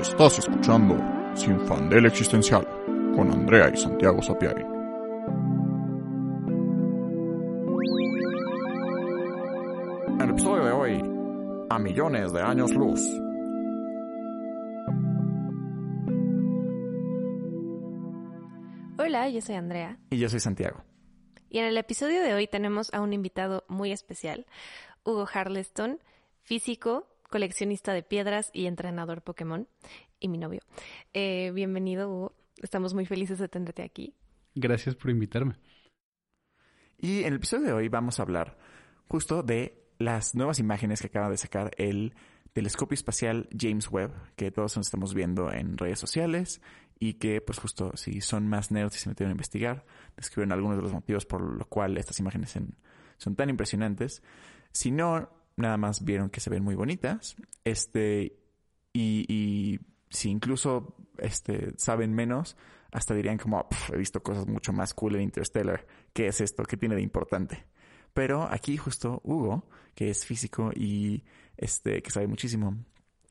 Estás escuchando Sin Fandel Existencial con Andrea y Santiago Sapiari. En el episodio de hoy, a millones de años luz. Hola, yo soy Andrea. Y yo soy Santiago. Y en el episodio de hoy tenemos a un invitado muy especial, Hugo Harleston, físico, coleccionista de piedras y entrenador Pokémon, y mi novio. Eh, bienvenido, Hugo. Estamos muy felices de tenerte aquí. Gracias por invitarme. Y en el episodio de hoy vamos a hablar justo de las nuevas imágenes que acaba de sacar el telescopio espacial James Webb, que todos nos estamos viendo en redes sociales y que, pues justo, si son más nerds y se metieron a investigar, describen algunos de los motivos por los cuales estas imágenes son tan impresionantes. Si no, nada más vieron que se ven muy bonitas, este, y, y si incluso este, saben menos, hasta dirían como, he visto cosas mucho más cool en Interstellar, ¿qué es esto? ¿Qué tiene de importante? Pero aquí justo Hugo, que es físico y este, que sabe muchísimo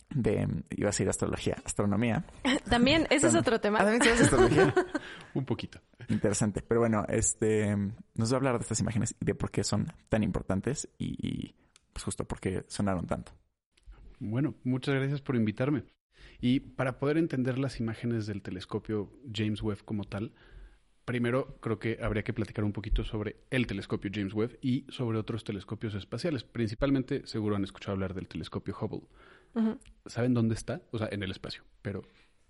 de, iba a decir astrología, astronomía. También, ese es otro tema. Ah, ¿También sabes astrología? Un poquito. Interesante. Pero bueno, este, nos va a hablar de estas imágenes y de por qué son tan importantes y, y pues justo por qué sonaron tanto. Bueno, muchas gracias por invitarme. Y para poder entender las imágenes del telescopio James Webb como tal, primero creo que habría que platicar un poquito sobre el telescopio James Webb y sobre otros telescopios espaciales. Principalmente, seguro han escuchado hablar del telescopio Hubble. ¿Saben dónde está? O sea, en el espacio, pero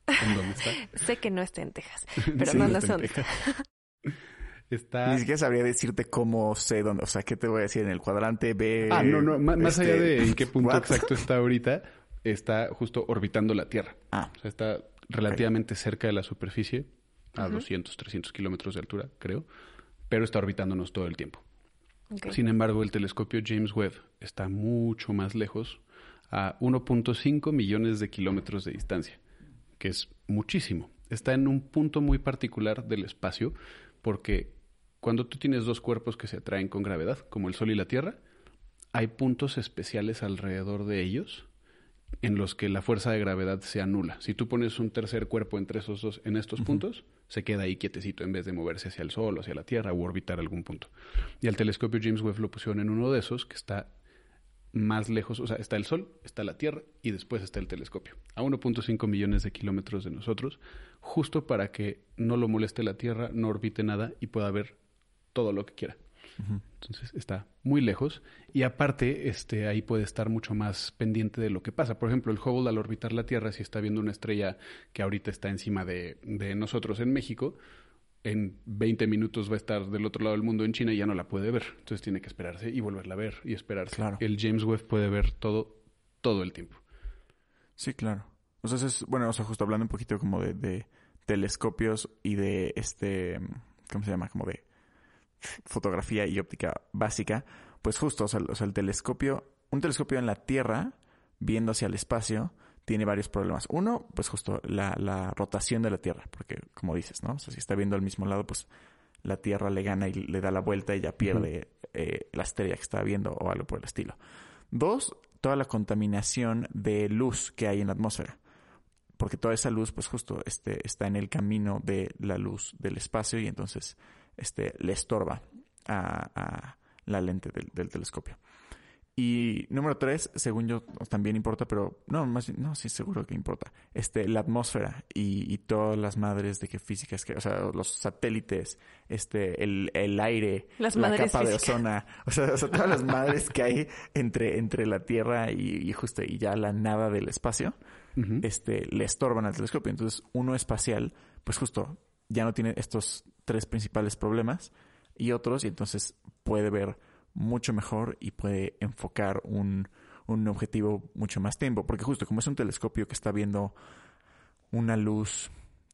¿en dónde está? sé que no está en Texas, pero Sí, no, no no está sé en dónde está. Ni siquiera sabría decirte cómo sé dónde, o sea, ¿qué te voy a decir? En el cuadrante B. Ah, no, no, má- más este, allá de en qué punto what? exacto está ahorita, está justo orbitando la Tierra. Ah, O sea, está relativamente cerca de la superficie, a 200, 300 kilómetros de altura, creo, pero está orbitándonos todo el tiempo. Sin embargo, el telescopio James Webb está mucho más lejos, a 1.5 millones de kilómetros de distancia, que es muchísimo. Está en un punto muy particular del espacio, porque cuando tú tienes dos cuerpos que se atraen con gravedad, como el Sol y la Tierra, hay puntos especiales alrededor de ellos en los que la fuerza de gravedad se anula. Si tú pones un tercer cuerpo entre esos dos, en estos puntos, se queda ahí quietecito en vez de moverse hacia el Sol o hacia la Tierra o orbitar algún punto. Y al telescopio James Webb lo pusieron en uno de esos que está más lejos, o sea, está el Sol, está la Tierra y después está el telescopio, a 1.5 millones de kilómetros de nosotros, justo para que no lo moleste la Tierra, no orbite nada y pueda ver todo lo que quiera. Entonces está muy lejos y aparte este ahí puede estar mucho más pendiente de lo que pasa. Por ejemplo, el Hubble al orbitar la Tierra, si está viendo una estrella que ahorita está encima de, de nosotros en México, en 20 minutos va a estar del otro lado del mundo en China y ya no la puede ver. Entonces tiene que esperarse y volverla a ver y esperarse. Claro. El James Webb puede ver todo todo el tiempo. sí, claro. O sea, es, bueno, o sea, justo hablando un poquito como de, de telescopios y de este, ¿cómo se llama? Como de fotografía y óptica básica, pues justo, o sea, o sea, el telescopio, un telescopio en la Tierra, viendo hacia el espacio, tiene varios problemas. Uno, pues justo la, la rotación de la Tierra, porque como dices, ¿no? O sea, si está viendo al mismo lado, pues la Tierra le gana y le da la vuelta y ya pierde eh, la estrella que está viendo o algo por el estilo. Dos, toda la contaminación de luz que hay en la atmósfera. Porque toda esa luz, pues justo este, está en el camino de la luz del espacio y entonces este, le estorba a, a la lente del, del telescopio. Y número tres, según yo, también importa, pero no, más bien- no, sí, seguro que importa. Este, la atmósfera y, y todas las madres de que físicas que, o sea, los satélites, este, el, el aire, Las la madres capa de ozono, o sea, o sea, todas las madres que hay entre, entre la Tierra y, y justo y ya la nada del espacio, este, le estorban al telescopio. Entonces, uno espacial, pues justo ya no tiene estos tres principales problemas y otros, y entonces puede ver mucho mejor y puede enfocar un, un objetivo mucho más tiempo. Porque justo como es un telescopio que está viendo una luz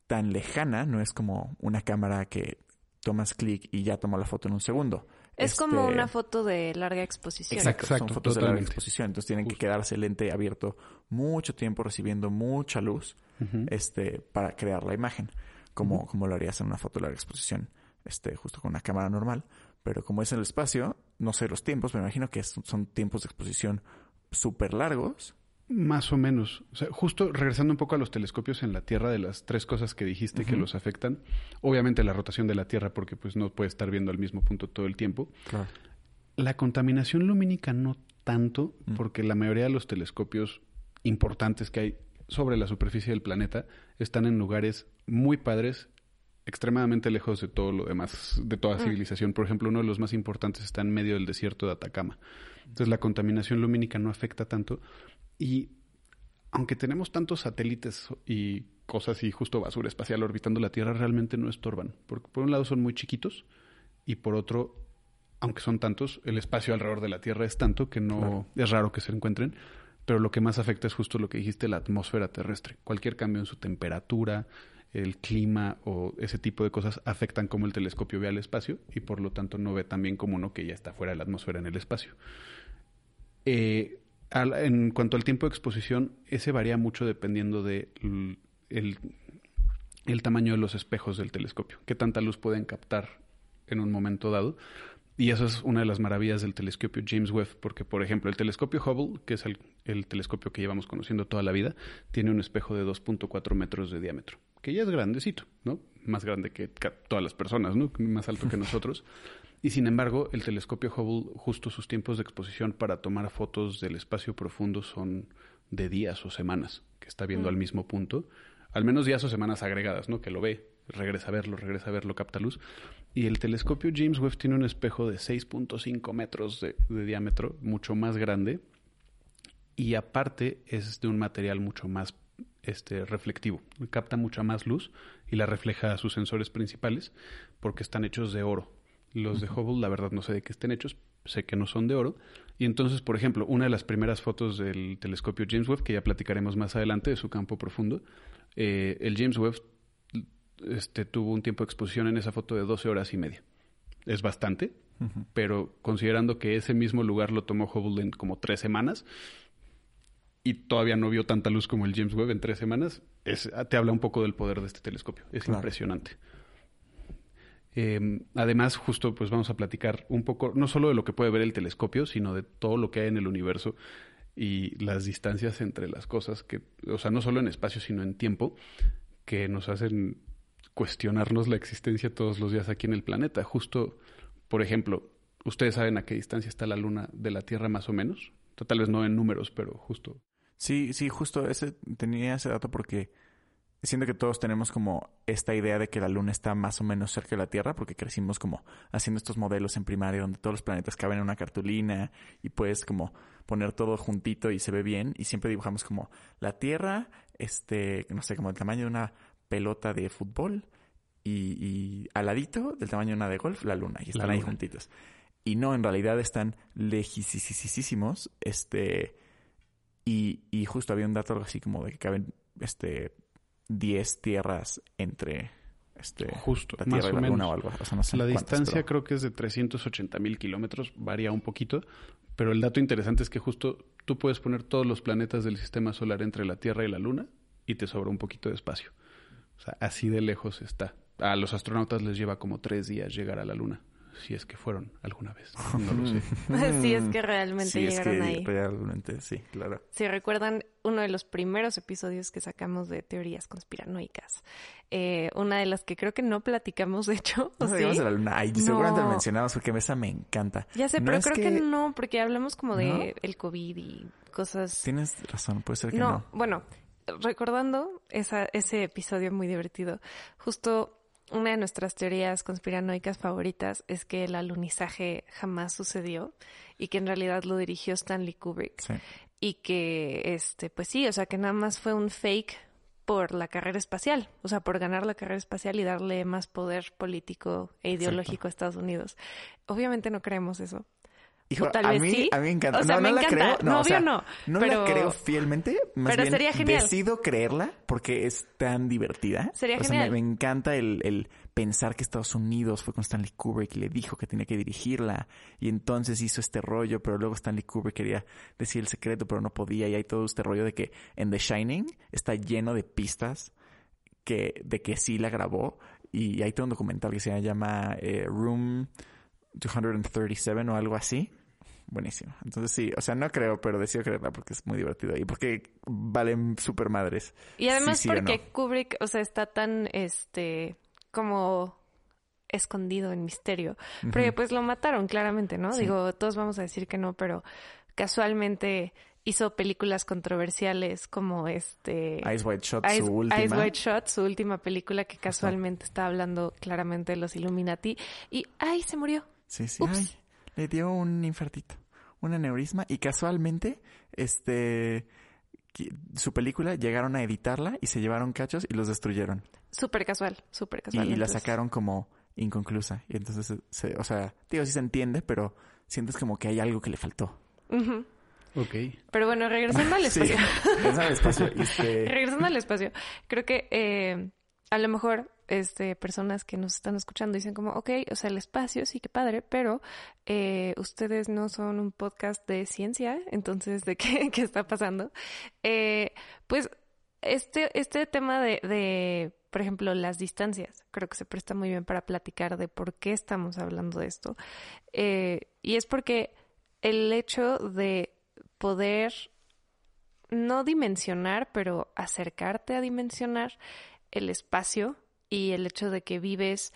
tan lejana, no es como una cámara que tomas clic y ya toma la foto en un segundo. Es como Este, una foto de larga exposición. Exacto, son Exacto, fotos de larga exposición. Entonces tienen que quedarse el lente abierto mucho tiempo recibiendo mucha luz este, para crear la imagen, como, como lo harías en una foto de larga exposición, este, justo con una cámara normal. Pero como es en el espacio, no sé los tiempos, me imagino que son tiempos de exposición súper largos Más o menos. O sea, justo regresando un poco a los telescopios en la Tierra, de las tres cosas que dijiste que los afectan, obviamente la rotación de la Tierra, porque pues no puede estar viendo al mismo punto todo el tiempo. Claro. La contaminación lumínica no tanto, porque la mayoría de los telescopios importantes que hay sobre la superficie del planeta están en lugares muy padres, extremadamente lejos de todo lo demás, de toda Mm. civilización. Por ejemplo, uno de los más importantes está en medio del desierto de Atacama. Entonces la contaminación lumínica no afecta tanto y aunque tenemos tantos satélites y cosas y justo basura espacial orbitando la Tierra, realmente no estorban. Porque por un lado son muy chiquitos y por otro, aunque son tantos, el espacio alrededor de la Tierra es tanto que no Claro. es raro que se encuentren. Pero lo que más afecta es justo lo que dijiste, la atmósfera terrestre. Cualquier cambio en su temperatura, el clima o ese tipo de cosas afectan cómo el telescopio ve al espacio y por lo tanto no ve tan bien como uno que ya está fuera de la atmósfera en el espacio. Eh, en cuanto al tiempo de exposición, ese varía mucho dependiendo de el tamaño de los espejos del telescopio, qué tanta luz pueden captar en un momento dado. Y eso es una de las maravillas del telescopio James Webb, porque, por ejemplo, el telescopio Hubble, que es el, el telescopio que llevamos conociendo toda la vida, tiene un espejo de 2.4 metros de diámetro, que ya es grandecito, ¿no? Más grande que todas las personas, ¿no? Más alto que nosotros. Y sin embargo, el telescopio Hubble, justo sus tiempos de exposición para tomar fotos del espacio profundo son de días o semanas, que está viendo Mm. al mismo punto. Al menos días o semanas agregadas, ¿no? Que lo ve, regresa a verlo, regresa a verlo, capta luz. Y el telescopio James Webb tiene un espejo de 6.5 metros de, de diámetro, mucho más grande. Y aparte es de un material mucho más este, reflectivo. Capta mucha más luz y la refleja a sus sensores principales porque están hechos de oro. Los de Hubble, la verdad, no sé de qué estén hechos, sé que no son de oro. Y entonces, por ejemplo, una de las primeras fotos del telescopio James Webb, que ya platicaremos más adelante de su campo profundo, eh, el James Webb este, tuvo un tiempo de exposición en esa foto de 12 horas y media. Es bastante, pero considerando que ese mismo lugar lo tomó Hubble en como tres semanas y todavía no vio tanta luz como el James Webb en tres semanas, es, te habla un poco del poder de este telescopio. Es Claro. impresionante. Eh, además, justo pues vamos a platicar un poco, no solo de lo que puede ver el telescopio, sino de todo lo que hay en el universo y las distancias entre las cosas, que, o sea, no solo en espacio, sino en tiempo, que nos hacen cuestionarnos la existencia todos los días aquí en el planeta. Justo, por ejemplo, ustedes saben a qué distancia está la Luna de la Tierra más o menos. Tal vez no en números, pero justo. Sí, sí, justo ese tenía ese dato porque siento que todos tenemos como esta idea de que la luna está más o menos cerca de la Tierra porque crecimos como haciendo estos modelos en primaria donde todos los planetas caben en una cartulina y puedes como poner todo juntito y se ve bien y siempre dibujamos como la Tierra, este, no sé, como el tamaño de una pelota de fútbol y, y al ladito del tamaño de una de golf, la luna y están ahí luna. juntitos. Y no, en realidad están lejísimos, este, y, y justo había un dato algo así como de que caben, este, 10 tierras entre, este, Justo, la más Tierra y la Luna o algo. O sea, no sé La distancia pero- creo que es de 380 mil kilómetros, varía un poquito, pero el dato interesante es que justo tú puedes poner todos los planetas del sistema solar entre la Tierra y la Luna y te sobra un poquito de espacio. O sea, así de lejos está. A los astronautas les lleva como tres días llegar a la Luna, si es que fueron alguna vez. No lo sé. Si es que realmente Sí, es llegaron que ahí. realmente, sí, claro. Si recuerdan uno de los primeros episodios que sacamos de teorías conspiranoicas, eh, una de las que creo que no platicamos, de hecho, ¿o No sí? de la luna. Ay, seguramente lo No. mencionamos porque esa me encanta. Ya sé, No pero creo que... que- no, porque hablamos como de ¿No? el COVID y cosas... Tienes razón, puede ser que no, no. bueno, recordando esa, ese episodio muy divertido, justo una de nuestras teorías conspiranoicas favoritas es que el alunizaje jamás sucedió y que en realidad lo dirigió Stanley Kubrick Sí. y que este pues sí, o sea, que nada más fue un fake por la carrera espacial, o sea, por ganar la carrera espacial y darle más poder político e ideológico a Estados Unidos. Obviamente no creemos eso. Hijo, tal a vez mí, sí. a mí me encanta. O sea, no, me no la encanta. creo. No, No, o sea, no. No Pero- la creo fielmente. Más pero bien sería genial. decido creerla porque es tan divertida. Sería o sea, genial. Me, me encanta el, el pensar que Estados Unidos fue con Stanley Kubrick y le dijo que tenía que dirigirla. Y entonces hizo este rollo, pero luego Stanley Kubrick quería decir el secreto, pero no podía. Y hay todo este rollo de que en The Shining está lleno de pistas que, de que sí la grabó. Y hay todo un documental que se llama eh, Room 237 o algo así. Buenísimo. Entonces sí, o sea, no creo, pero decido creerla porque es muy divertido y porque valen super madres. Y además Sí, sí o porque no. Kubrick, o sea, está tan, este, como escondido en misterio. Porque Ujú. pues lo mataron claramente, ¿no? Sí. Digo, todos vamos a decir que no, pero casualmente hizo películas controversiales como este... Ice White Shot, su última. Eyes Wide Shut, su última película que casualmente está hablando claramente de los Illuminati. Y ¡ay! se murió. Sí, sí. Ups. Ay, le dio un infartito, un aneurisma y casualmente, este, su película llegaron a editarla y se llevaron cachos y los destruyeron. Súper casual, súper casual. y la sacaron como inconclusa. Y entonces, se- o sea, digo, sí se entiende, pero sientes como que hay algo que le faltó. Ujú. Ok. Pero bueno, regresando al Sí, espacio. regresando al espacio. Este, Regresando al espacio, creo que eh, a lo mejor este, personas que nos están escuchando dicen como, ok, o sea, el espacio sí que padre, pero eh, ustedes no son un podcast de ciencia, entonces, ¿de qué, qué está pasando? Eh, pues este, este tema de, de, por ejemplo, las distancias, creo que se presta muy bien para platicar de por qué estamos hablando de esto. Eh, y es porque el hecho de poder no dimensionar, pero acercarte a dimensionar el espacio y el hecho de que vives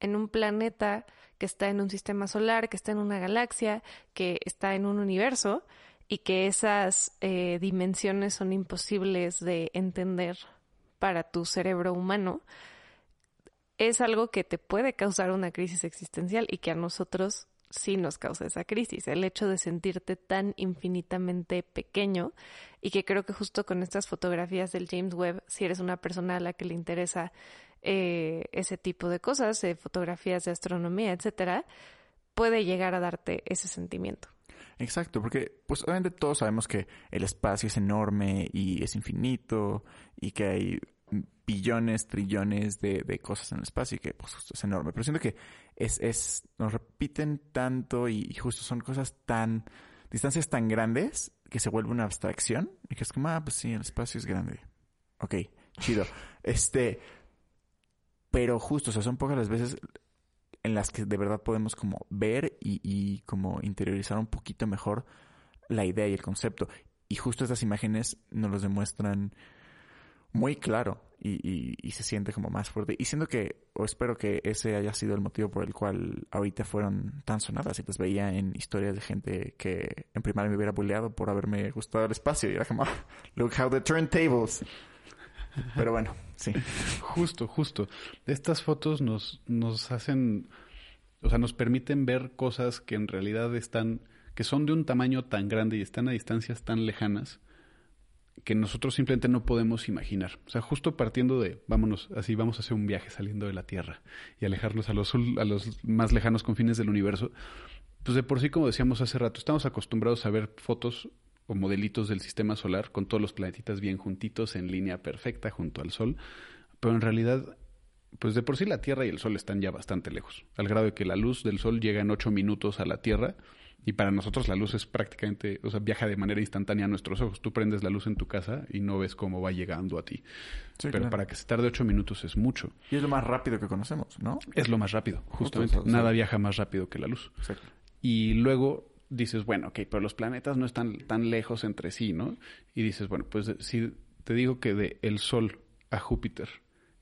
en un planeta que está en un sistema solar, que está en una galaxia, que está en un universo y que esas eh, dimensiones son imposibles de entender para tu cerebro humano, es algo que te puede causar una crisis existencial y que a nosotros sí nos causa esa crisis, el hecho de sentirte tan infinitamente pequeño y que creo que justo con estas fotografías del James Webb, si eres una persona a la que le interesa eh, ese tipo de cosas, eh, fotografías de astronomía, etcétera, puede llegar a darte ese sentimiento. Exacto, porque pues obviamente todos sabemos que el espacio es enorme y es infinito y que hay billones, trillones de, de cosas en el espacio y que pues justo es enorme. Pero siento que es, es, nos repiten tanto y, y justo son cosas tan, distancias tan grandes que se vuelve una abstracción y que es como, ah, pues sí, el espacio es grande. Ok, chido. este, pero justo, o sea, son pocas las veces en las que de verdad podemos como ver y, y como interiorizar un poquito mejor la idea y el concepto. Y justo estas imágenes nos los demuestran muy claro y, se siente como más fuerte. Y siento que, o espero que ese haya sido el motivo por el cual ahorita fueron tan sonadas y las veía en historias de gente que en primaria me hubiera bulleado por haberme gustado el espacio. Y era como, "Ah, look how the turntables. Pero bueno, sí. Justo, justo. Estas fotos nos, nos hacen, o sea, nos permiten ver cosas que en realidad están, que son de un tamaño tan grande y están a distancias tan lejanas que nosotros simplemente no podemos imaginar. O sea, justo partiendo de, vámonos, así vamos a hacer un viaje saliendo de la Tierra y alejarnos a los, a los más lejanos confines del universo. Pues de por sí, como decíamos hace rato, estamos acostumbrados a ver fotos o modelitos del sistema solar con todos los planetitas bien juntitos en línea perfecta junto al Sol, pero en realidad, pues de por sí la Tierra y el Sol están ya bastante lejos, al grado de que la luz del Sol llega en ocho minutos a la Tierra y para nosotros la luz es prácticamente, o sea, viaja de manera instantánea a nuestros ojos. Tú prendes la luz en tu casa y no ves cómo va llegando a ti. Sí, pero claro. para que se tarde ocho minutos es mucho. Y es lo más rápido que conocemos, ¿no? Es lo más rápido, justamente. Nada sí. viaja más rápido que la luz. Exacto. Y luego dices, bueno, ok, pero los planetas no están tan lejos entre sí, ¿no? Y dices, bueno, pues si te digo que de el Sol a Júpiter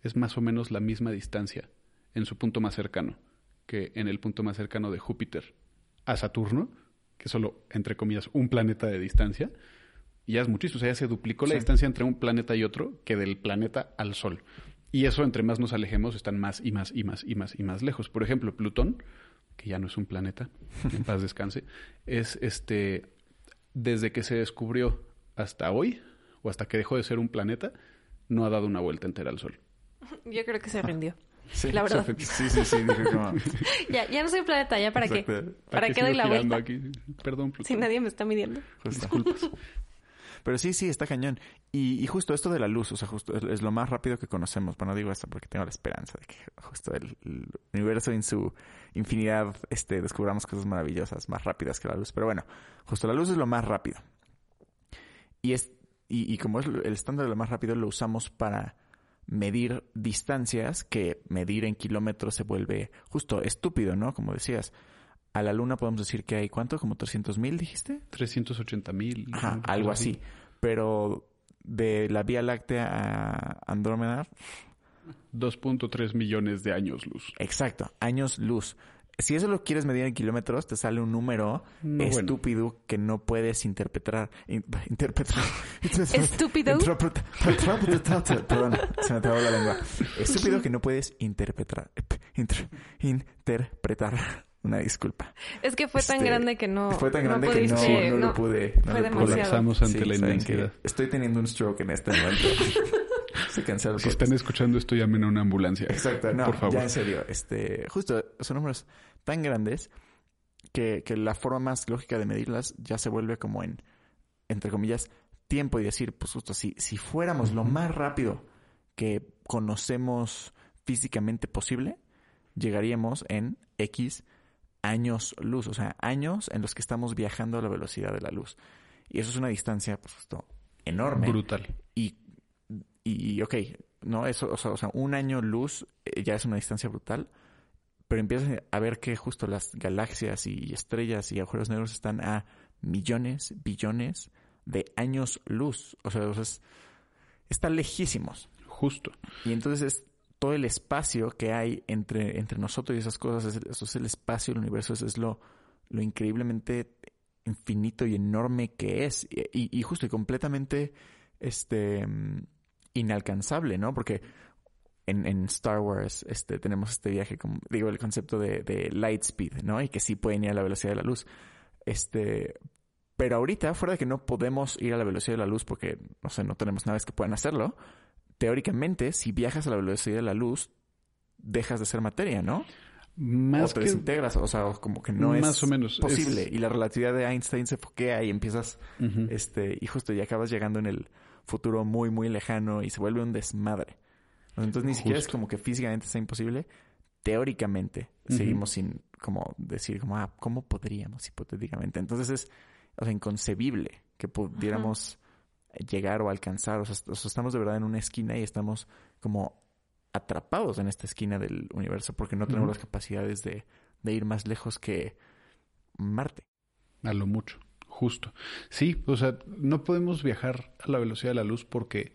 es más o menos la misma distancia en su punto más cercano que en el punto más cercano de Júpiter a Saturno, que es solo, entre comillas, un planeta de distancia, y ya es muchísimo. O sea, ya se duplicó la Sí. distancia entre un planeta y otro que del planeta al Sol. Y eso, entre más nos alejemos, están más y más y más y más y más lejos. Por ejemplo, Plutón, que ya no es un planeta, en paz descanse, es este, desde que se descubrió hasta hoy, o hasta que dejó de ser un planeta, no ha dado una vuelta entera al Sol. Yo creo que se rindió. Sí, La verdad. Sí, sí, sí. Dije como... Ya, ya no soy un planeta, ¿ya para qué? ¿Para qué doy la vuelta? aquí? Perdón. Si nadie me está midiendo. Disculpas. Pero sí, sí, está cañón. Y, y justo esto de la luz, o sea, justo es, es lo más rápido que conocemos. Bueno, digo esto porque tengo la esperanza de que justo el, el universo en su infinidad este, descubramos cosas maravillosas, más rápidas que la luz. Pero bueno, justo la luz es lo más rápido. Y, es, y, y como es el estándar de lo más rápido, lo usamos para medir distancias, que medir en kilómetros se vuelve justo estúpido, ¿no? Como decías. A la Luna podemos decir que hay, ¿cuánto? ¿Como 300 mil, dijiste? 380 mil. Ajá, algo así. Pero de la Vía Láctea a Andrómeda, 2.3 millones de años luz. exacto, años luz. Si eso lo quieres medir en kilómetros, te sale un número No, bueno. estúpido que no puedes interpretar. in- interpretar. ¿Estúpido? Perdón, se me trabó la lengua. Estúpido que no puedes interpretar. inter- interpretar. Una disculpa. Es que fue tan Este, grande que no. Fue tan grande que no, no lo pude. No fue lo pude. Colapsamos ante Sí, la inmensidad. Estoy teniendo un stroke en este momento. Se cancela el Si podcast. están escuchando esto, llamen a una ambulancia. Exacto, no, Por favor. ya en serio. Este, justo, son números tan grandes que, que la forma más lógica de medirlas ya se vuelve como en, entre comillas, tiempo y decir, pues justo, si, si fuéramos lo más rápido que conocemos físicamente posible, llegaríamos en X años luz, o sea, años en los que estamos viajando a la velocidad de la luz. Y eso es una distancia, pues justo, enorme. Brutal. Y, y, ok, no, eso, o sea, o sea, un año luz eh, ya es una distancia brutal, pero empiezas a ver que justo las galaxias y estrellas y agujeros negros están a millones, billones de años luz. O sea, o sea, es- están lejísimos. Justo. Y entonces es todo el espacio que hay entre, entre nosotros y esas cosas, es, eso es el espacio del universo, eso es lo, lo increíblemente infinito y enorme que es. Y, y- y justo y completamente este mm, inalcanzable, ¿no? Porque en, en Star Wars este, tenemos este viaje, como, digo, el concepto de, de light speed, ¿no? Y que sí pueden ir a la velocidad de la luz. Este, pero ahorita, fuera de que no podemos ir a la velocidad de la luz porque, no sé, no tenemos naves que puedan hacerlo, teóricamente, si viajas a la velocidad de la luz, dejas de ser materia, ¿no? Más o te que... desintegras, o sea, como que no es Más o menos, posible. es- Y la relatividad de Einstein se foquea y empiezas, este, y justo ya acabas llegando en el futuro muy, muy lejano y se vuelve un desmadre. Entonces ni siquiera es como que físicamente sea imposible. Teóricamente seguimos sin como decir como, ah, ¿cómo podríamos hipotéticamente? Entonces es o sea, inconcebible que pudiéramos llegar o alcanzar. O sea, est- o sea, estamos de verdad en una esquina y estamos como atrapados en esta esquina del universo porque no tenemos las capacidades de, de ir más lejos que Marte. A lo mucho, justo. Sí, o sea, no podemos viajar a la velocidad de la luz porque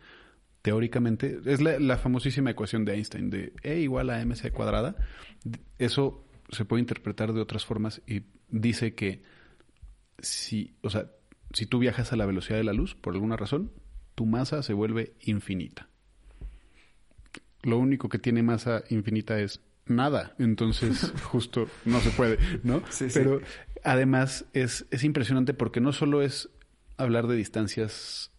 teóricamente es la, la famosísima ecuación de Einstein de E igual a mc cuadrada. Eso se puede interpretar de otras formas y dice que si, o sea, si tú viajas a la velocidad de la luz por alguna razón, tu masa se vuelve infinita. Lo único que tiene masa infinita es nada, entonces justo no se puede, ¿no? Sí, sí. Además es, es impresionante porque no solo es hablar de distancias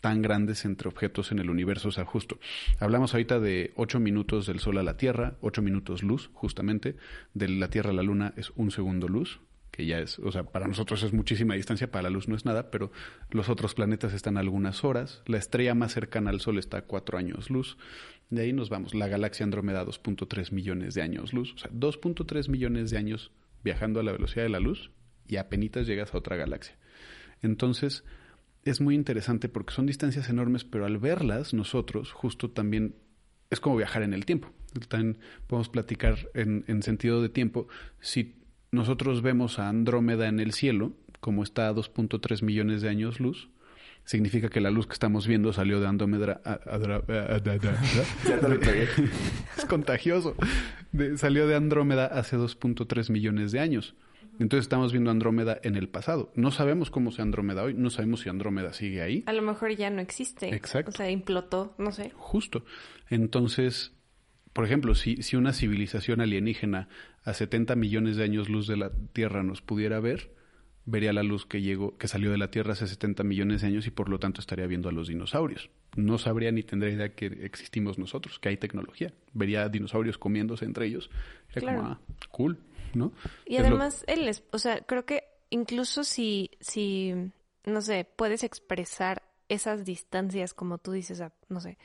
tan grandes entre objetos en el universo, o sea, justo. Hablamos ahorita de 8 minutos del Sol a la Tierra, 8 minutos luz, justamente, de la Tierra a la Luna es un segundo luz, que ya es, o sea, para nosotros es muchísima distancia, para la luz no es nada, pero los otros planetas están a algunas horas, la estrella más cercana al Sol está a 4 años luz, de ahí nos vamos, la galaxia Andrómeda 2.3 millones de años luz, o sea, 2.3 millones de años viajando a la velocidad de la luz y apenas llegas a otra galaxia. Entonces, es muy interesante porque son distancias enormes, pero al verlas nosotros justo también es como viajar en el tiempo. También podemos platicar en, en sentido de tiempo. Si nosotros vemos a Andrómeda en el cielo, como está a 2.3 millones de años luz, significa que la luz que estamos viendo salió de Andrómeda. es contagioso. De- salió de Andrómeda hace 2.3 millones de años. Entonces estamos viendo Andrómeda en el pasado. No sabemos cómo sea Andrómeda hoy, no sabemos si Andrómeda sigue ahí. A lo mejor ya no existe. Exacto. O sea, implotó, no sé. Justo. Entonces, por ejemplo, si, si una civilización alienígena a 70 millones de años luz de la Tierra nos pudiera ver, vería la luz que llegó, que salió de la Tierra hace 70 millones de años y por lo tanto estaría viendo a los dinosaurios. No sabría ni tendría idea que existimos nosotros, que hay tecnología. Vería a dinosaurios comiéndose entre ellos. Era Claro. como, ah, cool, ¿no? Y Es lo- además, él es, o sea, creo que incluso si, si, no sé, puedes expresar esas distancias, como tú dices, a, no sé,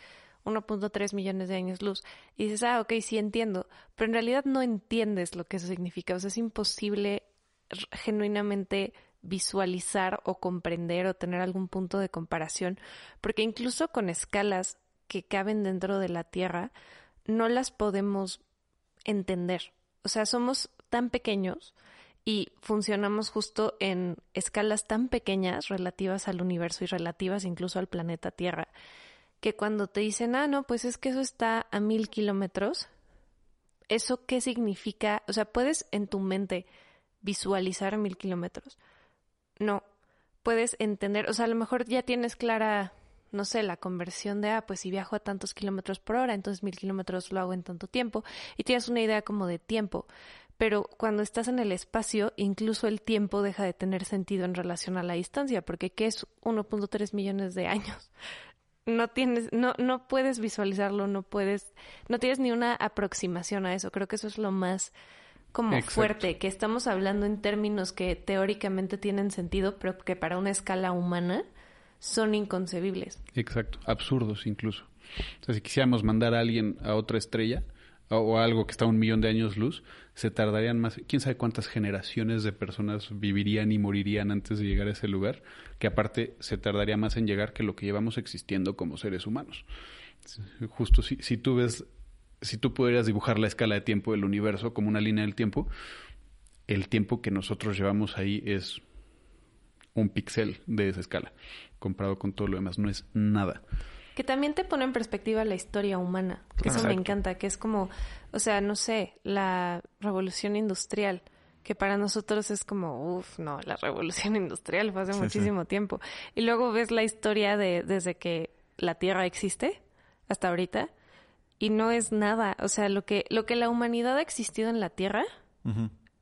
1.3 millones de años luz, y dices, ah, ok, sí entiendo, pero en realidad no entiendes lo que eso significa, o sea, es imposible genuinamente visualizar o comprender o tener algún punto de comparación, porque incluso con escalas que caben dentro de la Tierra, no las podemos entender. O sea, somos tan pequeños y funcionamos justo en escalas tan pequeñas relativas al universo y relativas incluso al planeta Tierra, que cuando te dicen, ah, no, pues es que eso está a mil kilómetros, ¿eso qué significa? O sea, puedes en tu mente visualizar mil kilómetros. No, puedes entender, o sea, a lo mejor ya tienes clara, no sé, la conversión de, ah, pues si viajo a tantos kilómetros por hora, entonces mil kilómetros lo hago en tanto tiempo, y tienes una idea como de tiempo. Pero cuando estás en el espacio, incluso el tiempo deja de tener sentido en relación a la distancia, porque ¿qué es 1.3 millones de años? No tienes, no, no puedes visualizarlo, no puedes, no tienes ni una aproximación a eso. Creo que eso es lo más como fuerte, que estamos hablando en términos que teóricamente tienen sentido, pero que para una escala humana son inconcebibles. Exacto, absurdos incluso. O sea, si quisiéramos mandar a alguien a otra estrella o algo que está a un millón de años luz, se tardarían más, quién sabe cuántas generaciones de personas vivirían y morirían antes de llegar a ese lugar, que aparte se tardaría más en llegar que lo que llevamos existiendo como seres humanos. Justo si, si tú ves si tú pudieras dibujar la escala de tiempo del universo como una línea del tiempo, el tiempo que nosotros llevamos ahí es un píxel de esa escala, comparado con todo lo demás, no es nada. Que también te pone en perspectiva la historia humana, que eso me encanta, que es como, o sea, no sé, la revolución industrial, que para nosotros es como, uff, no, la revolución industrial fue hace muchísimo tiempo. Y luego ves la historia de desde que la Tierra existe hasta ahorita y no es nada. O sea, lo que, lo que la humanidad ha existido en la Tierra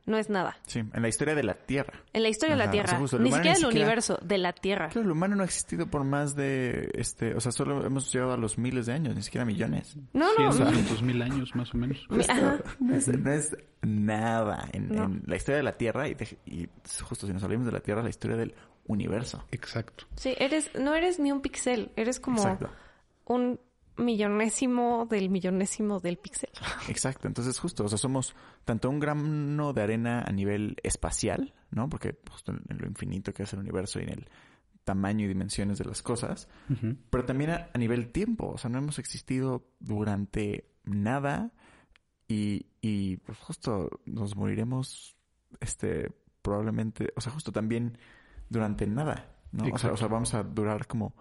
no es nada. Sí, en la historia de la Tierra. En la historia de la Tierra. ni siquiera el universo, de la Tierra. Claro, el humano no ha existido por más de, este, o sea, solo hemos llegado a los miles de años, ni siquiera millones. No, no. dos mil años más o menos. No, es, nada en, la historia de la Tierra y, y justo si nos hablamos de la Tierra, la historia del universo. Exacto. Sí, eres, no eres ni un pixel, eres como un millonésimo del millonésimo del píxel. Exacto, entonces justo, o sea, somos tanto un grano de arena a nivel espacial, ¿no? Porque justo en, lo infinito que es el universo y en el tamaño y dimensiones de las cosas, pero también a, nivel tiempo, o sea, no hemos existido durante nada y, y pues justo nos moriremos, este, probablemente, o sea, justo también durante nada, ¿no? O sea, o sea, vamos a durar como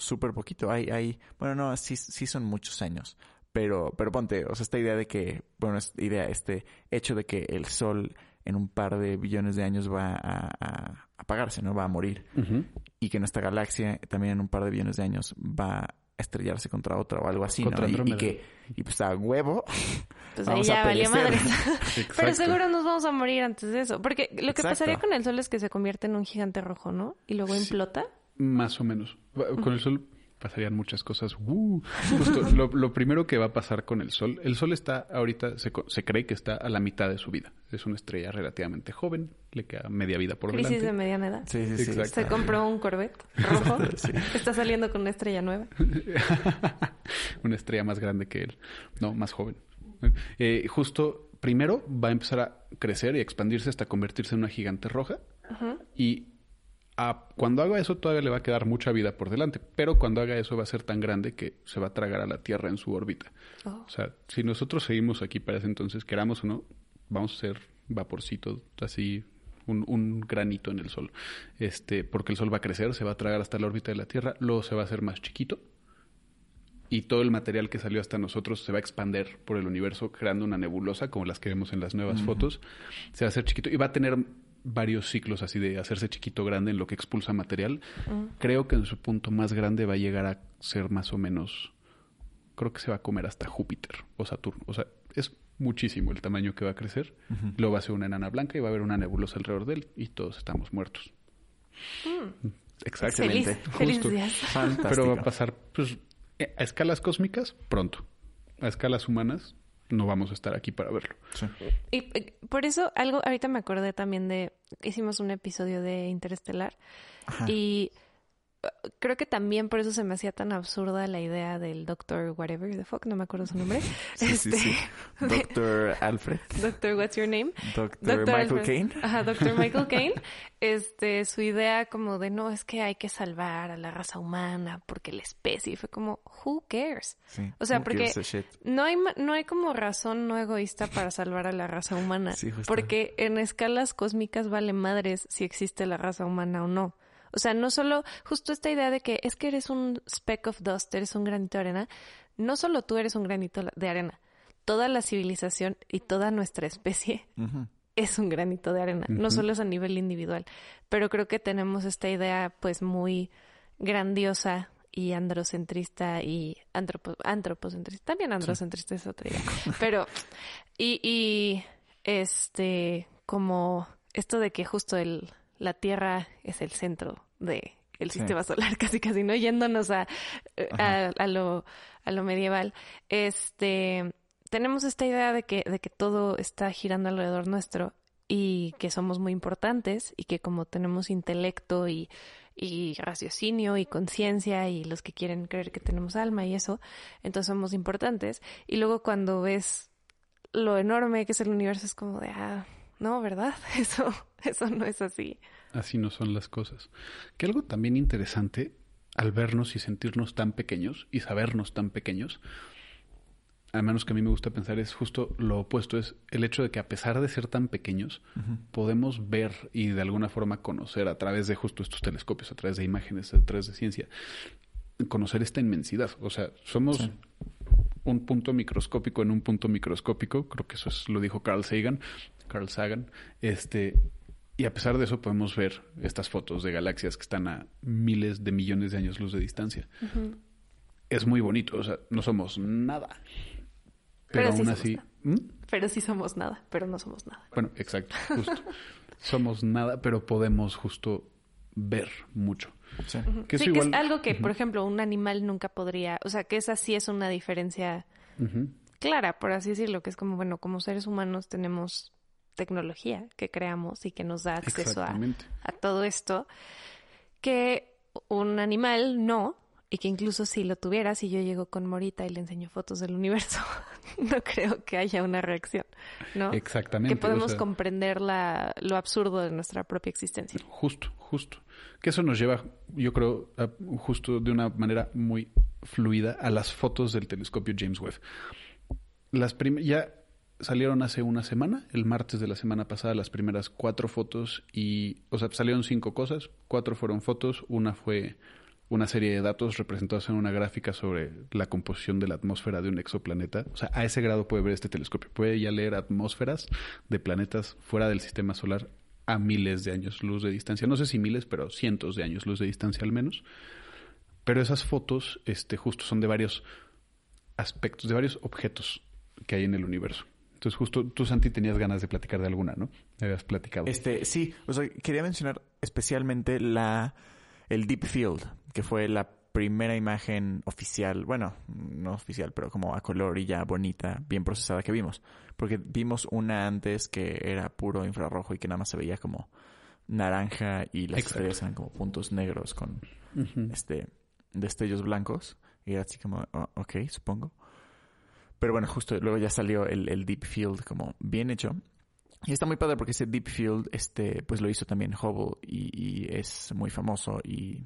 súper poquito. Hay, hay, bueno, no, sí, sí son muchos años. Pero, pero ponte, o sea, esta idea de que, bueno, esta idea, este hecho de que el sol en un par de billones de años va a, apagarse, ¿no? Va a morir. Y que nuestra galaxia también en un par de billones de años va a estrellarse contra otra o algo así, ¿no? Y, que, y pues a huevo. Pues ahí ya valió madre. Pero seguro nos vamos a morir antes de eso. Porque lo que pasaría con el sol es que se convierte en un gigante rojo, ¿no? Y luego implota. Más o menos. Con el sol pasarían muchas cosas. Uh, lo, primero que va a pasar con el Sol, el Sol está ahorita, se, se, cree que está a la mitad de su vida. Es una estrella relativamente joven, le queda media vida por Crisis delante. de mediana edad. Sí, sí, sí. Se compró un Corvette rojo. Está saliendo con una estrella nueva. una estrella más grande que él. No, más joven. Eh, justo primero va a empezar a crecer y expandirse hasta convertirse en una gigante roja. Y cuando haga eso todavía le va a quedar mucha vida por delante, pero cuando haga eso va a ser tan grande que se va a tragar a la Tierra en su órbita. Oh. O sea, si nosotros seguimos aquí para ese entonces, queramos o no, vamos a ser vaporcito, así un, granito en el Sol. Este, porque el Sol va a crecer, se va a tragar hasta la órbita de la Tierra, luego se va a hacer más chiquito y todo el material que salió hasta nosotros se va a expander por el universo creando una nebulosa como las que vemos en las nuevas fotos. Se va a hacer chiquito y va a tener varios ciclos así de hacerse chiquito grande en lo que expulsa material. Creo que en su punto más grande va a llegar a ser más o menos, creo que se va a comer hasta Júpiter o Saturno. O sea, es muchísimo el tamaño que va a crecer. Luego va a ser una enana blanca y va a haber una nebulosa alrededor de él y todos estamos muertos. Mm. Exactamente. Feliz, Pero va a pasar pues, a escalas cósmicas pronto. A escalas humanas no vamos a estar aquí para verlo. Y eh, por eso algo, ahorita me acordé también de, hicimos un episodio de Interestelar y creo que también por eso se me hacía tan absurda la idea del Doctor Whatever the fuck, no me acuerdo su nombre. Sí, sí, sí. Doctor Alfred. Doctor What's Your Name? Doctor Michael Caine. Ajá, Doctor Michael Caine. Este, su idea como de no, es que hay que salvar a la raza humana porque la especie. fue como, who cares? Sí, O sea, porque no hay, no hay como razón no egoísta para salvar a la raza humana. Sí. Porque en escalas cósmicas vale madres si existe la raza humana o no. O sea, no solo, justo esta idea de que es que eres un speck of dust, eres un granito de arena. No solo tú eres un granito de arena. Toda la civilización y toda nuestra especie es un granito de arena. No solo es a nivel individual. Pero creo que tenemos esta idea, pues, muy grandiosa y androcentrista y antropo- antropocentrista. También androcentrista es otra idea. Pero, y, y este, como esto de que justo el, la Tierra es el centro de el Sí. sistema solar, casi casi, ¿no? Yéndonos a, a, a lo, a lo medieval. Este, tenemos esta idea de que, de que todo está girando alrededor nuestro y que somos muy importantes y que como tenemos intelecto y, y raciocinio y conciencia y los que quieren creer que tenemos alma y eso, entonces somos importantes. Y luego cuando ves lo enorme que es el universo es como de, ah, no, ¿verdad? Eso, eso no es así. Así no son las cosas. Que algo también interesante al vernos y sentirnos tan pequeños y sabernos tan pequeños, al menos que a mí me gusta pensar, es justo lo opuesto, es el hecho de que a pesar de ser tan pequeños, podemos ver y de alguna forma conocer a través de justo estos telescopios, a través de imágenes, a través de ciencia, conocer esta inmensidad. O sea, somos Sí. un punto microscópico en un punto microscópico, creo que eso es, lo dijo Carl Sagan, Carl Sagan, este, y a pesar de eso podemos ver estas fotos de galaxias que están a miles de millones de años luz de distancia. Es muy bonito, o sea, no somos nada. Pero, aún somos así, nada. ¿Mm? Pero sí somos nada, pero no somos nada. bueno, exacto, justo. somos nada, pero podemos justo ver mucho. Sí. Que eso sí, que es algo que, por ejemplo, un animal nunca podría, o sea, que esa sí es una diferencia clara, por así decirlo, que es como, bueno, como seres humanos tenemos tecnología que creamos y que nos da acceso a, todo esto, que un animal no, y que incluso si lo tuviera, si yo llego con Morita y le enseño fotos del universo, no creo que haya una reacción, ¿no? Exactamente. Que podemos o sea, comprender la, lo absurdo de nuestra propia existencia. Justo, justo. Que eso nos lleva, yo creo, a- justo de una manera muy fluida a las fotos del telescopio James Webb. Las ya salieron hace una semana, el martes de la semana pasada, las primeras cuatro fotos y, o sea, salieron cinco cosas, cuatro fueron fotos, una fue una serie de datos representados en una gráfica sobre la composición de la atmósfera de un exoplaneta. O sea, a ese grado puede ver este telescopio. Puede ya leer atmósferas de planetas fuera del sistema solar a miles de años luz de distancia. No sé si miles, pero cientos de años luz de distancia al menos. Pero esas fotos, este, justo son de varios aspectos, de varios objetos que hay en el universo. Entonces, justo tú, Santi, tenías ganas de platicar de alguna, ¿no? Me habías platicado. Este, sí, o sea, quería mencionar especialmente la el Deep Field, que fue la primera imagen oficial, bueno, no oficial, pero como a color y ya bonita, bien procesada que vimos. Porque vimos una antes que era puro infrarrojo y que nada más se veía como naranja y las Exacto. estrellas eran como puntos negros con este destellos blancos. Y era así como, oh, ok, supongo. Pero bueno, justo luego ya salió el, el Deep Field como bien hecho. Y está muy padre porque ese Deep Field, este, pues lo hizo también Hubble y, es muy famoso y,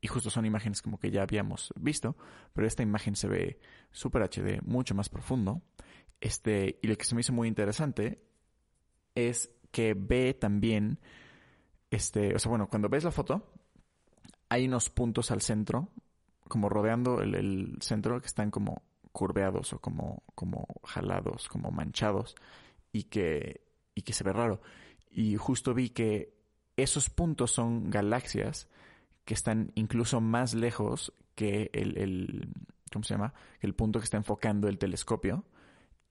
y justo son imágenes como que ya habíamos visto, pero esta imagen se ve super HD, mucho más profundo. Este, y lo que se me hizo muy interesante es que ve también, este, o sea, bueno, cuando ves la foto, hay unos puntos al centro, como rodeando el, el centro, que están como curveados o como, como jalados, como manchados, y que, y que se ve raro. Y justo vi que esos puntos son galaxias que están incluso más lejos que el, ¿cómo se llama? El punto que está enfocando el telescopio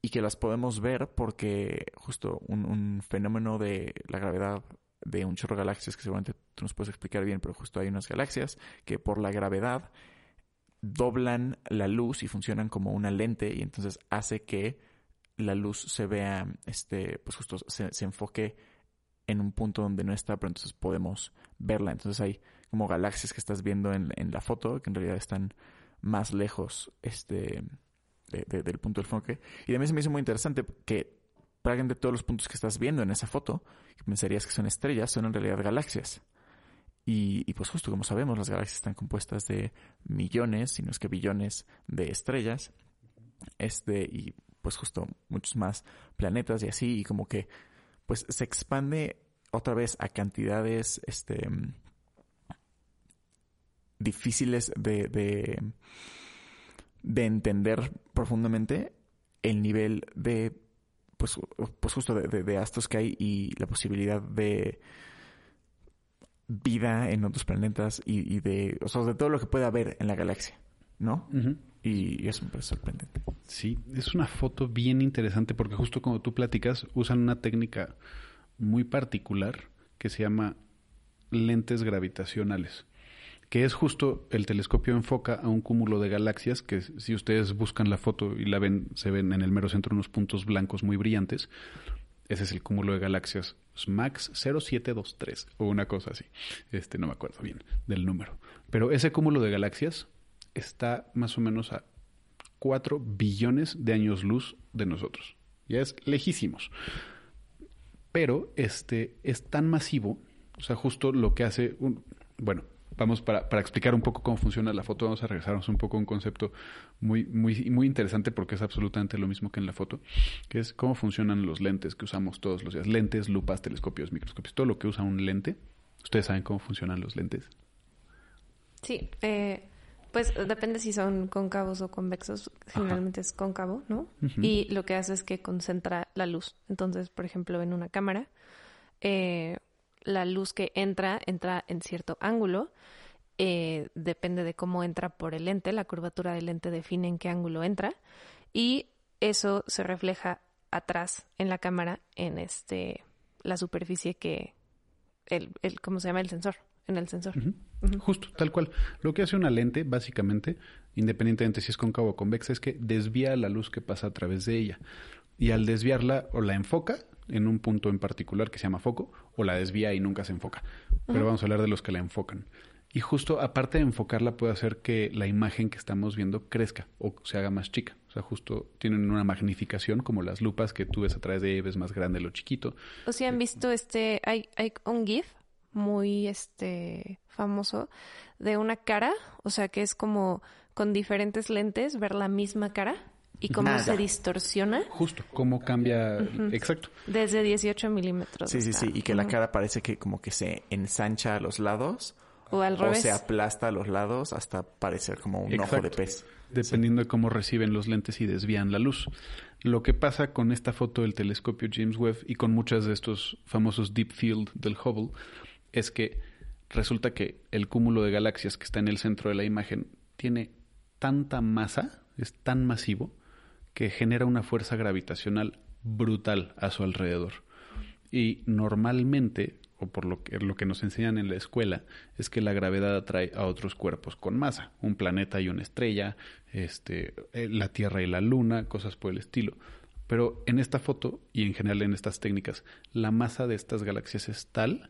y que las podemos ver porque justo un, un fenómeno de la gravedad de un chorro de galaxias que seguramente tú nos puedes explicar bien, pero justo hay unas galaxias que por la gravedad doblan la luz y funcionan como una lente y entonces hace que la luz se vea, este, pues justo se, se enfoque en un punto donde no está, pero entonces podemos verla. Entonces hay como galaxias que estás viendo en, en la foto, que en realidad están más lejos este, del punto del enfoque. Y también se me hizo muy interesante que prácticamente todos los puntos que estás viendo en esa foto, que pensarías que son estrellas, son en realidad galaxias. Y, y, pues justo como sabemos, las galaxias están compuestas de millones, si no es que billones de estrellas. Este, y pues justo muchos más planetas y así, y como que pues se expande otra vez a cantidades este difíciles de, de, de entender profundamente el nivel de pues, pues justo de, de, astros que hay y la posibilidad de vida en otros planetas y, y, de, o sea, de todo lo que puede haber en la galaxia, ¿no? y, es un sorprendente. Sí, es una foto bien interesante porque justo como tú platicas, usan una técnica muy particular que se llama lentes gravitacionales que es justo el telescopio enfoca a un cúmulo de galaxias que si ustedes buscan la foto y la ven, se ven en el mero centro unos puntos blancos muy brillantes. Ese es el cúmulo de galaxias SMAX 0723 o una cosa así. Este no me acuerdo bien del número. Pero ese cúmulo de galaxias está más o menos a 4 billones de años luz de nosotros. Ya es lejísimos. Pero este es tan masivo, o sea, justo lo que hace un, bueno, vamos para, para, explicar un poco cómo funciona la foto, vamos a regresarnos un poco a un concepto muy, muy, muy interesante porque es absolutamente lo mismo que en la foto, que es cómo funcionan los lentes que usamos todos los días. Lentes, lupas, telescopios, microscopios, todo lo que usa un lente. ¿Ustedes saben cómo funcionan los lentes? Sí, eh, pues depende si son cóncavos o convexos. Generalmente es cóncavo, ¿no? Y lo que hace es que concentra la luz. Entonces, por ejemplo, en una cámara, eh, la luz que entra entra en cierto ángulo. Eh, depende de cómo entra por el lente. La curvatura del lente define en qué ángulo entra. Y eso se refleja atrás en la cámara, en este la superficie que el, el ¿cómo se llama? el sensor en el sensor. Justo, tal cual. Lo que hace una lente, básicamente, independientemente si es cóncavo o convexa, es que desvía la luz que pasa a través de ella. Y al desviarla, o la enfoca en un punto en particular que se llama foco, o la desvía y nunca se enfoca. Pero vamos a hablar de los que la enfocan. Y justo, aparte de enfocarla, puede hacer que la imagen que estamos viendo crezca o se haga más chica. O sea, justo tienen una magnificación como las lupas que tú ves a través de ves más grande lo chiquito. O si han visto este, hay, hay un GIF muy este famoso de una cara, o sea que es como con diferentes lentes ver la misma cara y cómo se distorsiona. Justo, cómo cambia, exacto. Desde 18 milímetros. Sí, sí, sí, y que la cara parece que como que se ensancha a los lados. O al revés. O se aplasta a los lados hasta parecer como un ojo de pez. Dependiendo de cómo reciben los lentes y desvían la luz. Lo que pasa con esta foto del telescopio James Webb y con muchas de estos famosos deep field del Hubble es que resulta que el cúmulo de galaxias que está en el centro de la imagen tiene tanta masa, es tan masivo, que genera una fuerza gravitacional brutal a su alrededor. Y normalmente, o por lo que, lo que nos enseñan en la escuela, es que la gravedad atrae a otros cuerpos con masa, un planeta y una estrella, este, eh, la Tierra y la Luna, cosas por el estilo. Pero en esta foto y en general en estas técnicas, la masa de estas galaxias es tal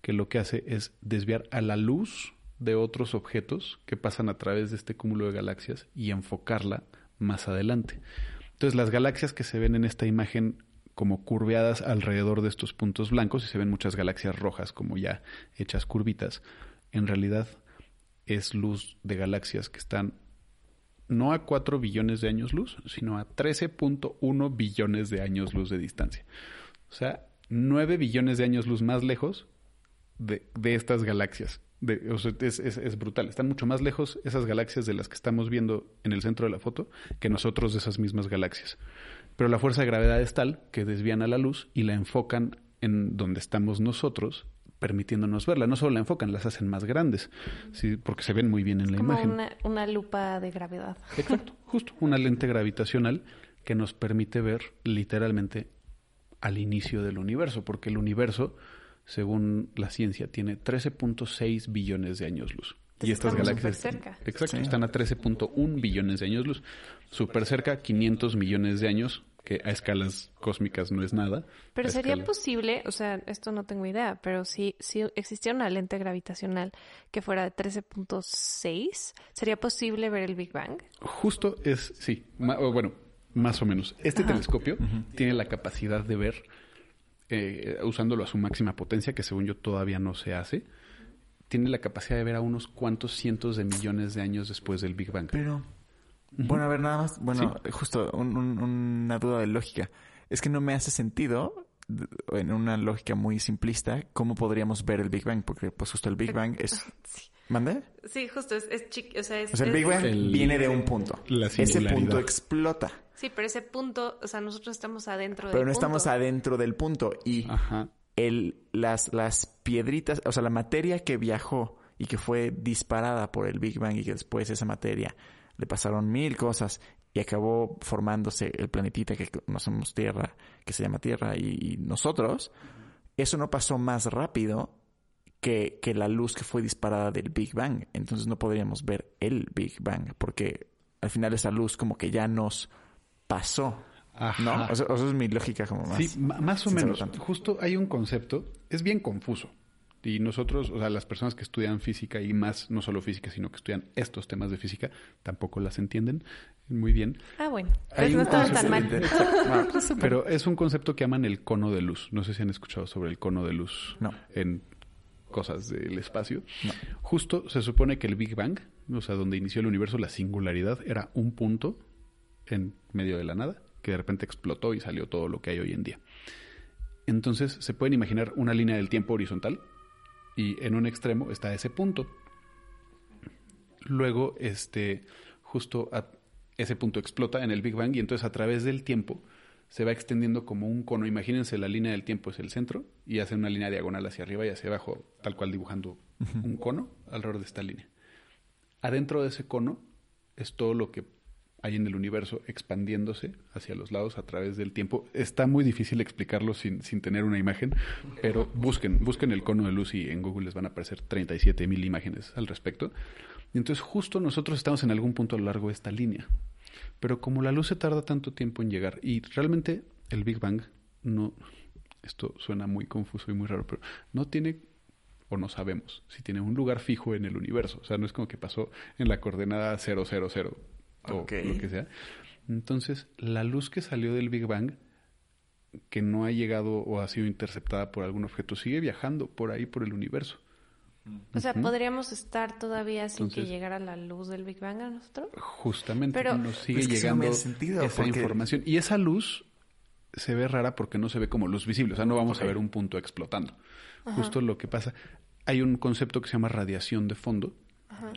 que lo que hace es desviar a la luz de otros objetos que pasan a través de este cúmulo de galaxias y enfocarla más adelante. Entonces las galaxias que se ven en esta imagen como curveadas alrededor de estos puntos blancos y se ven muchas galaxias rojas como ya hechas curvitas, en realidad es luz de galaxias que están no a 4 billones de años luz, sino a 13.1 billones de años luz de distancia. O sea, 9 billones de años luz más lejos de, de estas galaxias. De, o sea, es, es, es, brutal. Están mucho más lejos esas galaxias de las que estamos viendo en el centro de la foto que nosotros de esas mismas galaxias. Pero la fuerza de gravedad es tal que desvían a la luz y la enfocan en donde estamos nosotros, permitiéndonos verla. No solo la enfocan, las hacen más grandes, ¿sí? porque se ven muy bien en la Como imagen. Una, una lupa de gravedad. Exacto, justo. Una lente gravitacional que nos permite ver literalmente al inicio del universo, porque el universo según la ciencia, tiene 13.6 billones de años luz. Entonces y estas galaxias cerca. Exacto, sí. están a 13.1 billones de años luz. Súper cerca, 500 millones de años que a escalas cósmicas no es nada. Pero a sería escala- posible, o sea, esto no tengo idea, pero si, si existiera una lente gravitacional que fuera de 13.6, ¿sería posible ver el Big Bang? Justo es, sí, bueno, más o menos. Este Ajá. telescopio tiene la capacidad de ver, eh, usándolo a su máxima potencia, que según yo todavía no se hace, tiene la capacidad de ver a unos cuantos cientos de millones de años después del Big Bang. Pero, bueno, a ver, nada más, bueno, justo un- un- una duda de lógica. Es que no me hace sentido, en una lógica muy simplista, cómo podríamos ver el Big Bang, porque pues justo el Big Bang es... Sí, ¿Mande? sí justo, es, es chiqui- o sea, es... O sea, el es- Big Bang El- viene de un punto. la Ese punto explota, Sí, pero ese punto, o sea, nosotros estamos adentro del pero no estamos punto. adentro del punto. Y Ajá. el, las, las piedritas, o sea, la materia que viajó y que fue disparada por el Big Bang y que después esa materia le pasaron mil cosas y acabó formándose el planetita que conocemos Tierra, que se llama Tierra, y, y nosotros, eso no pasó más rápido que, que la luz que fue disparada del Big Bang. Entonces no podríamos ver el Big Bang, porque al final esa luz como que ya nos pasó. Ajá. ¿No? O sea, o sea, es mi lógica como más. Sí, más o menos. Justo hay un concepto, es bien confuso. Y nosotros, o sea, las personas que estudian física y más, no solo física, sino que estudian estos temas de física, tampoco las entienden muy bien. Ah, bueno, Hay pues no estaba tan mal. de- Exacto. No, Pero es un concepto que llaman el cono de luz. No sé si han escuchado sobre el cono de luz No. en cosas del espacio. No. Justo se supone que el Big Bang, o sea, donde inició el universo, la singularidad, era un punto en medio de la nada, que de repente explotó y salió todo lo que hay hoy en día. Entonces se pueden imaginar una línea del tiempo horizontal y en un extremo está ese punto. Luego, este, justo a- ese punto explota en el Big Bang y entonces a través del tiempo se va extendiendo como un cono. Imagínense la línea del tiempo es el centro y hacen una línea diagonal hacia arriba y hacia abajo, tal cual dibujando un cono alrededor de esta línea. Adentro de ese cono es todo lo que hay en el universo expandiéndose hacia los lados a través del tiempo. Está muy difícil explicarlo sin, sin tener una imagen, pero busquen, busquen el cono de luz y en Google les van a aparecer 37 mil imágenes al respecto. Y entonces justo nosotros estamos en algún punto a lo largo de esta línea. Pero como la luz se tarda tanto tiempo en llegar y realmente el Big Bang no, esto suena muy confuso y muy raro, pero no tiene o no sabemos si tiene un lugar fijo en el universo. O sea, no es como que pasó en la coordenada 000 o lo que sea. Entonces, la luz que salió del Big Bang, que no ha llegado o ha sido interceptada por algún objeto, sigue viajando por ahí, por el universo. O sea, podríamos estar todavía sin que llegara la luz del Big Bang a nosotros. Justamente Pero- nos sigue no llegando sentido, esa porque- información. Y esa luz se ve rara porque no se ve como luz visible. O sea, no vamos a ver un punto explotando. Justo lo que pasa. Hay un concepto que se llama radiación de fondo,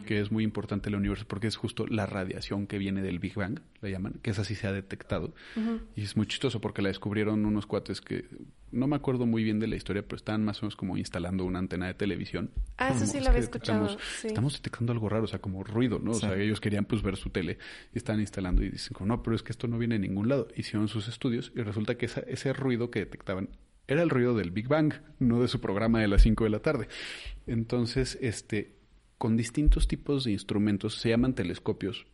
que es muy importante en el universo porque es justo la radiación que viene del Big Bang, la llaman, que esa sí se ha detectado. Y es muy chistoso porque la descubrieron unos cuates que no me acuerdo muy bien de la historia, pero estaban más o menos como instalando una antena de televisión. Ah, eso Como, sí es lo había escuchado, sí. Estamos detectando algo raro, o sea, como ruido, ¿no? O Sí. sea, ellos querían pues ver su tele y estaban instalando y dicen, como, no, pero es que esto no viene de ningún lado. Hicieron sus estudios y resulta que esa- ese ruido que detectaban era el ruido del Big Bang, no de su programa de las 5 de la tarde. Entonces, este, con distintos tipos de instrumentos, se llaman telescopios,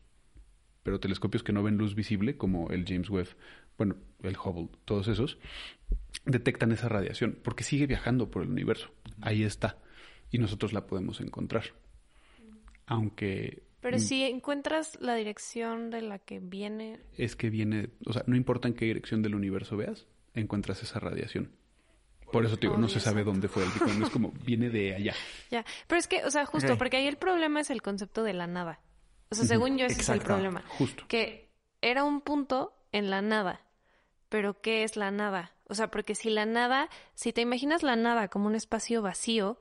pero telescopios que no ven luz visible, como el James Webb, bueno, el Hubble, todos esos, detectan esa radiación, porque sigue viajando por el universo. Ahí está. Y nosotros la podemos encontrar. Aunque Pero si encuentras la dirección de la que viene, es que viene, o sea, no importa en qué dirección del universo veas, encuentras esa radiación. Por eso te digo, no se sabe dónde fue el Bang, es como viene de allá. ya. Pero es que, o sea, justo, porque ahí el problema es el concepto de la nada. O sea, según yo, ese es el problema. Justo. Que era un punto en la nada. Pero ¿qué es la nada? O sea, porque si la nada, si te imaginas la nada como un espacio vacío,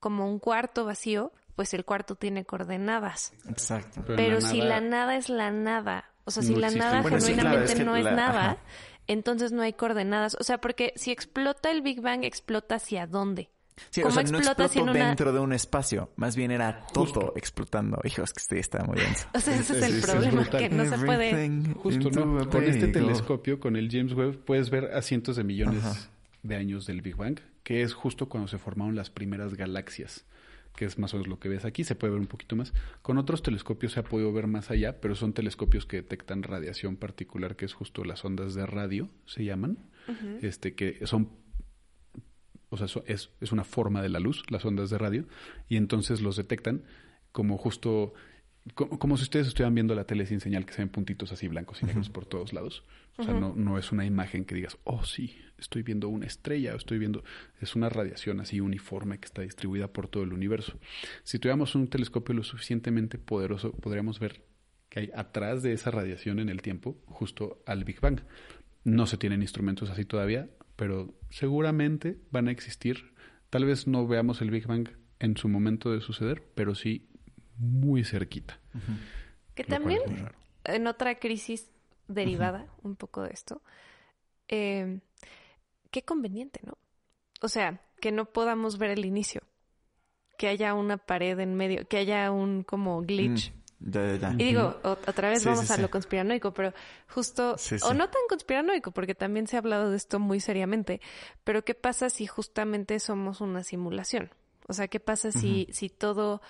como un cuarto vacío, pues el cuarto tiene coordenadas. Exacto. Pero Pero la si nada- la nada es la nada, o sea, si No la existe. nada Bueno, sí, claro, genuinamente es que no es la- nada, ajá. Entonces no hay coordenadas. O sea, porque si explota el Big Bang, explota hacia dónde. Sí, ¿Cómo o sea, no explota explotó una- dentro de un espacio. Más bien era todo explotando. Hijos, que sí, está muy denso. O sea, ese es el es problema, que no se puede... Justo, ¿no? Con este telescopio, con el James Webb, puedes ver a cientos de millones Ajá. de años del Big Bang, que es justo cuando se formaron las primeras galaxias. Que es más o menos lo que ves aquí, se puede ver un poquito más. Con otros telescopios se ha podido ver más allá, pero son telescopios que detectan radiación particular, que es justo las ondas de radio, se llaman, este, que son o sea, es, es, una forma de la luz, las ondas de radio, y entonces los detectan como justo como, si ustedes estuvieran viendo la tele sin señal, que se ven puntitos así blancos y negros por todos lados. O sea, no, no es una imagen que digas, oh sí, estoy viendo una estrella, o estoy viendo. Es una radiación así uniforme que está distribuida por todo el universo. Si tuviéramos un telescopio lo suficientemente poderoso, podríamos ver que hay atrás de esa radiación en el tiempo, justo al Big Bang. No se tienen instrumentos así todavía, pero seguramente van a existir. Tal vez no veamos el Big Bang en su momento de suceder, pero sí muy cerquita. Que también en otra crisis derivada un poco de esto, eh, qué conveniente, ¿no? O sea, que no podamos ver el inicio, que haya una pared en medio, que haya un como glitch. Mm, y digo, otra vez vamos a lo conspiranoico, pero justo, o no tan conspiranoico, porque también se ha hablado de esto muy seriamente, pero ¿qué pasa si justamente somos una simulación? O sea, ¿qué pasa si, si todo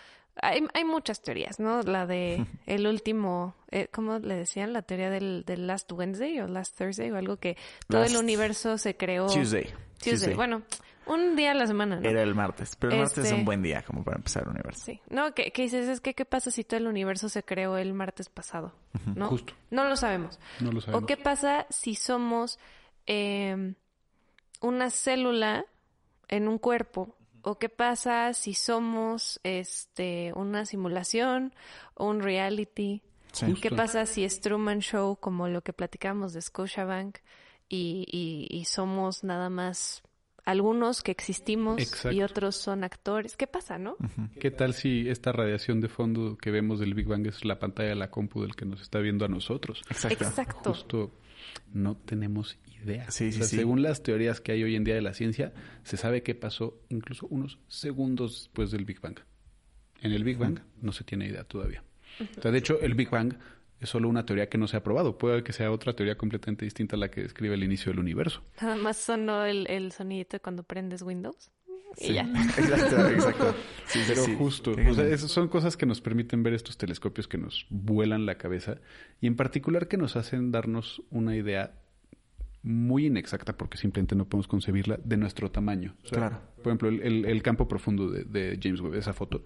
hay, hay muchas teorías, ¿no? La de el último, eh, ¿cómo le decían? La teoría del, del, Last Wednesday o Last Thursday o algo que todo el universo se creó. Tuesday. Tuesday. Bueno, un día a la semana, ¿no? Era el martes, pero el martes es un este, buen día como para empezar el universo. Sí. No, ¿qué, dices? Es que, ¿qué pasa si todo el universo se creó el martes pasado? ¿No? Justo. No lo sabemos. No lo sabemos. ¿O qué pasa si somos eh, una célula en un cuerpo ¿O qué pasa si somos este una simulación o un reality? ¿Qué pasa si es Truman Show como lo que platicamos de Scotiabank y, y, y somos nada más algunos que existimos y otros son actores? ¿Qué pasa, no? ¿Qué tal si esta radiación de fondo que vemos del Big Bang es la pantalla de la compu del que nos está viendo a nosotros? Exacto. Exacto. Justo no tenemos idea. Sí, sí, Según las teorías que hay hoy en día de la ciencia, se sabe qué pasó incluso unos segundos después del Big Bang. En el Big Bang no se tiene idea todavía. O sea, de hecho, el Big Bang es solo una teoría que no se ha probado. Puede que sea otra teoría completamente distinta a la que describe el inicio del universo. Nada más sonó el, el sonidito cuando prendes Windows. Y ya. Exacto, exacto. Sí, pero justo. O sea, son cosas que nos permiten ver estos telescopios que nos vuelan la cabeza y en particular que nos hacen darnos una idea muy inexacta porque simplemente no podemos concebirla de nuestro tamaño. claro. Por ejemplo, el, campo profundo de, James Webb, esa foto,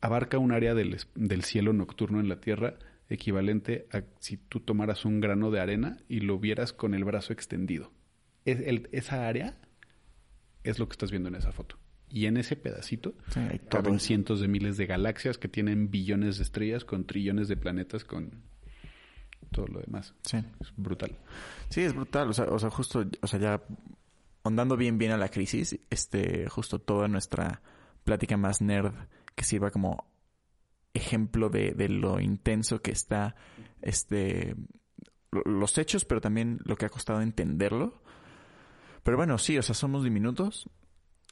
abarca un área del, cielo nocturno en la Tierra equivalente a si tú tomaras un grano de arena y lo vieras con el brazo extendido. Es esa área es lo que estás viendo en esa foto. Y en ese pedacito hay caben cientos de miles de galaxias que tienen billones de estrellas con trillones de planetas con todo lo demás. Sí. Es brutal. Sí, es brutal. O sea, o sea, justo, o sea, ya andando bien bien a la crisis, este, justo toda nuestra plática más nerd que sirva como ejemplo de, de lo intenso que está este los hechos, pero también lo que ha costado entenderlo. Pero bueno, sí, o sea, somos diminutos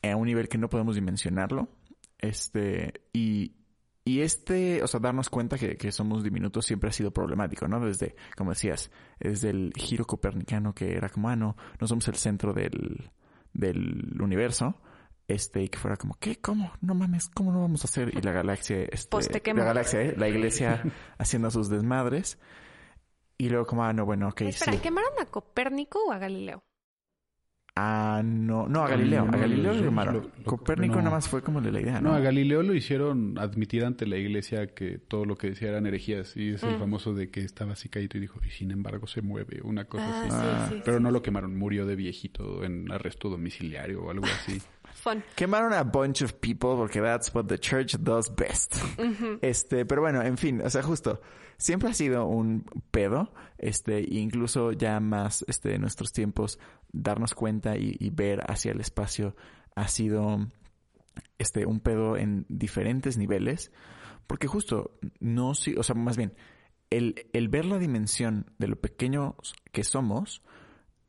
a un nivel que no podemos dimensionarlo. Este, y, y este, o sea, darnos cuenta que, que, somos diminutos siempre ha sido problemático, ¿no? Desde, como decías, desde el giro copernicano que era como, ah, no, no somos el centro del, del universo. Este, y que fuera como, ¿qué? ¿Cómo? No mames, ¿cómo no vamos a hacer? Y la galaxia, este, la galaxia, ¿eh? la iglesia haciendo sus desmadres. Y luego como, ah, no, bueno, ok, Espera, sí. ¿quemaron a Copérnico o a Galileo? Ah, no, no, a Galileo. a Galileo lo llamaron. Copérnico nada más fue como de la idea, ¿no? No, a Galileo lo hicieron admitir ante la iglesia que todo lo que decía eran herejías. Y es el mm. famoso de que estaba así caído y dijo, y sin embargo se mueve, una cosa ah, así. Ah. Pero no lo quemaron, murió de viejito en arresto domiciliario o algo así. Fun. Quemaron a bunch of people porque that's what the church does best. Este, pero bueno, en fin, o sea, justo siempre ha sido un pedo, este, incluso ya más, este, en nuestros tiempos, darnos cuenta y, ver hacia el espacio ha sido, este, un pedo en diferentes niveles, porque justo, no, sí, o sea, más bien, el, el ver la dimensión de lo pequeños que somos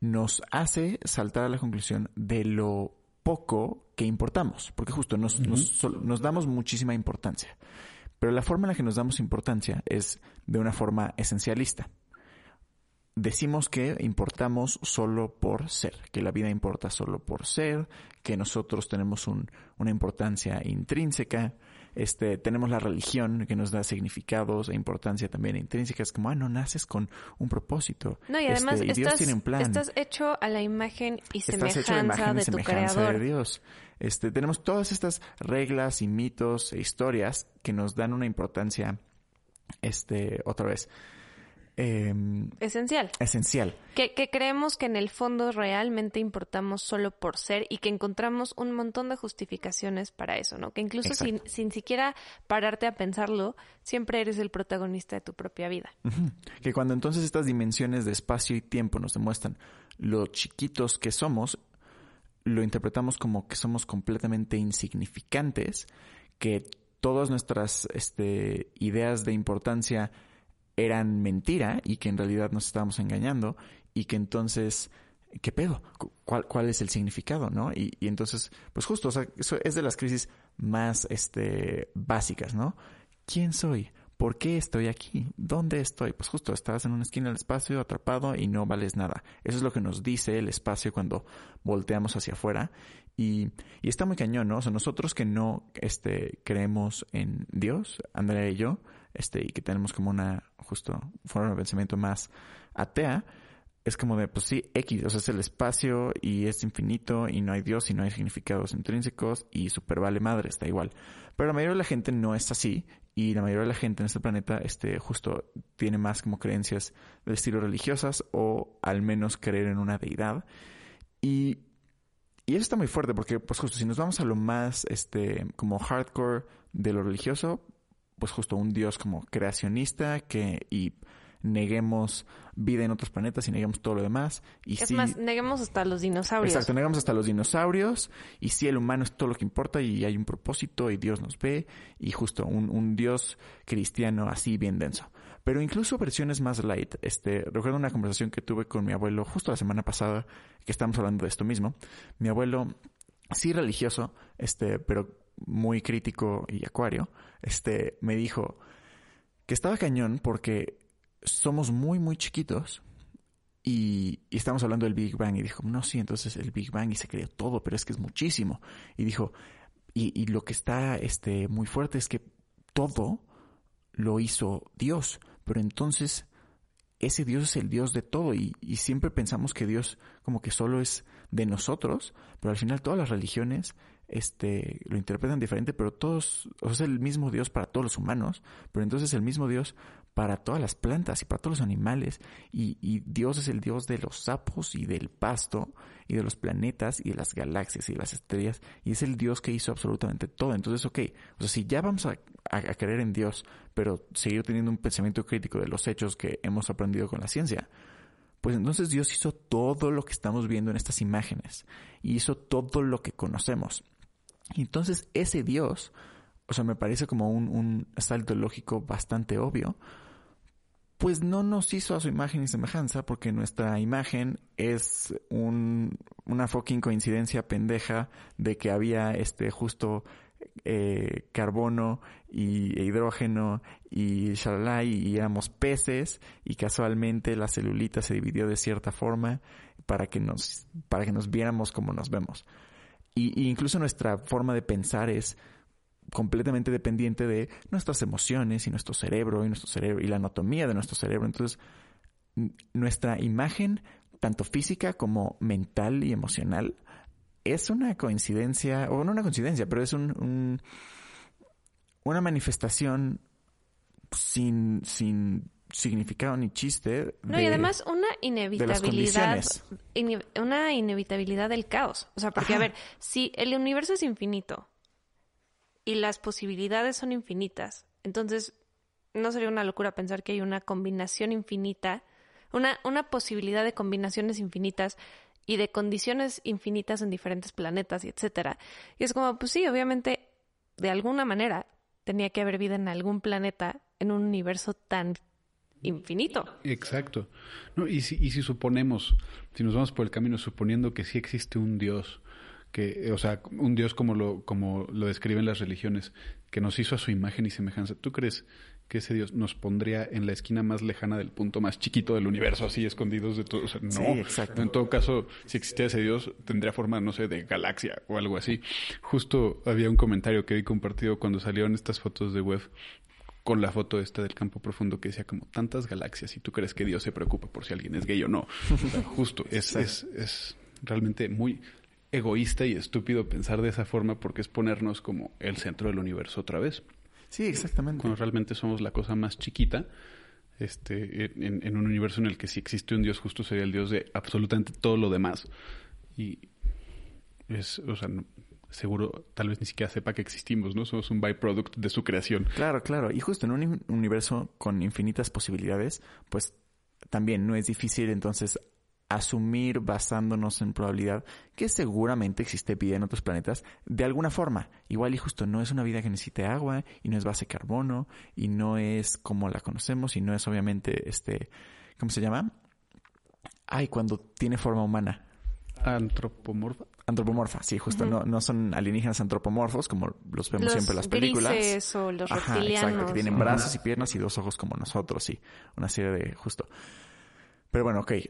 nos hace saltar a la conclusión de lo poco que importamos, porque justo nos, nos, damos muchísima importancia. Pero la forma en la que nos damos importancia es de una forma esencialista. decimos que importamos solo por ser, que la vida importa solo por ser, que nosotros tenemos un, una importancia intrínseca, este, tenemos la religión que nos da significados e importancia también intrínseca. Es como, ah, no naces con un propósito. No, y además Este, Dios estás, tiene un plan. estás hecho a la imagen y Estás semejanza hecho a la imagen y de tu semejanza creador. de Dios. Este, tenemos todas estas reglas y mitos e historias que nos dan una importancia, este, otra vez, em, Esencial. esencial. Que, que creemos que en el fondo realmente importamos solo por ser y que encontramos un montón de justificaciones para eso, ¿no? Que incluso sin, sin siquiera pararte a pensarlo, siempre eres el protagonista de tu propia vida. Que cuando entonces estas dimensiones de espacio y tiempo nos demuestran lo chiquitos que somos, lo interpretamos como que somos completamente insignificantes, que todas nuestras este, ideas de importancia eran mentira y que en realidad nos estábamos engañando y que entonces, ¿qué pedo? Cu- ¿Cuál, cuál es el significado, no? Y, y entonces, pues justo, o sea, eso es de las crisis más este, básicas, ¿no? ¿Quién soy? ¿Por qué estoy aquí? ¿Dónde estoy? Pues justo estás en una esquina del espacio atrapado y no vales nada. Eso es lo que nos dice el espacio cuando volteamos hacia afuera. Y, y está muy cañón, ¿no? O sea, nosotros que no este, creemos en Dios, Andrea y yo, este, y que tenemos como una, justo, forma de pensamiento más atea, es como de, pues sí, X, o sea, es el espacio y es infinito y no hay Dios y no hay significados intrínsecos y super vale madre, está igual. Pero la mayoría de la gente no es así y la mayoría de la gente en este planeta, este, justo tiene más como creencias del estilo religiosas o al menos creer en una deidad. Y, y eso está muy fuerte porque, pues justo, si nos vamos a lo más, este, como hardcore de lo religioso, pues justo un Dios como creacionista que, y neguemos vida en otros planetas y neguemos todo lo demás. Y Es sí, más, neguemos hasta los dinosaurios. Exacto, negamos hasta los dinosaurios y sí, el humano es todo lo que importa y hay un propósito y Dios nos ve y justo un, un Dios cristiano así bien denso. Pero incluso versiones más light, este, recuerdo una conversación que tuve con mi abuelo justo la semana pasada que estábamos hablando de esto mismo. Mi abuelo, sí religioso, este, pero muy crítico y acuario, este, me dijo que estaba cañón porque somos muy, muy chiquitos y, estamos hablando del Big Bang y dijo, no, sí, entonces el Big Bang y se creó todo, pero es que es muchísimo. Y dijo, y, y lo que está este, muy fuerte es que todo lo hizo Dios, pero entonces ese Dios es el Dios de todo y, y siempre pensamos que Dios como que solo es de nosotros, pero al final todas las religiones este, lo interpretan diferente, pero todos, o sea, es el mismo Dios para todos los humanos, pero entonces el mismo Dios para todas las plantas y para todos los animales, y, Dios es el Dios de los sapos y del pasto, y de los planetas y de las galaxias y de las estrellas, y es el Dios que hizo absolutamente todo. Entonces, ok, o sea, si ya vamos a, a, a creer en Dios, pero seguir teniendo un pensamiento crítico de los hechos que hemos aprendido con la ciencia, pues entonces Dios hizo todo lo que estamos viendo en estas imágenes y hizo todo lo que conocemos. Entonces ese Dios, o sea, me parece como un, un salto lógico bastante obvio, pues no nos hizo a su imagen y semejanza porque nuestra imagen es un, una fucking coincidencia pendeja de que había este justo eh, carbono y e hidrógeno y shalala y éramos peces y casualmente la celulita se dividió de cierta forma para que nos para que nos viéramos como nos vemos y, incluso nuestra forma de pensar es completamente dependiente de nuestras emociones y nuestro cerebro y nuestro cerebro y la anatomía de nuestro cerebro. Entonces nuestra imagen tanto física como mental y emocional es una coincidencia, o no una coincidencia, pero es un, un una manifestación sin, sin significado ni chiste. De, No, y además una inevitabilidad, una inevitabilidad del caos. O sea, porque, a ver, si el universo es infinito y las posibilidades son infinitas, entonces no sería una locura pensar que hay una combinación infinita, una, una posibilidad de combinaciones infinitas y de condiciones infinitas en diferentes planetas y etcétera. Y es como, pues sí, obviamente, de alguna manera tenía que haber vida en algún planeta en un universo tan infinito. Exacto. No, y, si, y si suponemos, si nos vamos por el camino suponiendo que sí existe un Dios, que, o sea, un Dios como lo, como lo describen las religiones, que nos hizo a su imagen y semejanza, ¿tú crees que ese Dios nos pondría en la esquina más lejana del punto más chiquito del universo, así escondidos de todo. O sea, no. Sí, exacto. En todo caso, si existiera ese Dios, tendría forma, no sé, de galaxia o algo así. Justo había un comentario que vi compartido cuando salieron estas fotos de web con la foto esta del campo profundo que decía como tantas galaxias y tú crees que Dios se preocupa por si alguien es gay o no. O sea, justo, es, es, es realmente muy egoísta y estúpido pensar de esa forma porque es ponernos como el centro del universo otra vez. Sí, exactamente. Cuando realmente somos la cosa más chiquita este, en, en un universo en el que si existe un Dios justo sería el Dios de absolutamente todo lo demás. Y es, o sea, no- seguro tal vez ni siquiera sepa que existimos, ¿no? Somos un byproduct de su creación. Claro, claro. Y justo en un universo con infinitas posibilidades, pues también no es difícil entonces asumir basándonos en probabilidad que seguramente existe vida en otros planetas de alguna forma. Igual y justo no es una vida que necesite agua y no es base de carbono y no es como la conocemos y no es obviamente este, ¿cómo se llama? Ay, cuando tiene forma humana. Antropomorfa. Antropomorfa, sí, justo. no, no son alienígenas antropomorfos como los vemos siempre en las películas. grises o los Ajá, reptilianos. exacto, que tienen brazos y piernas y dos ojos como nosotros, sí. Una serie de justo. Pero bueno, ok, eh,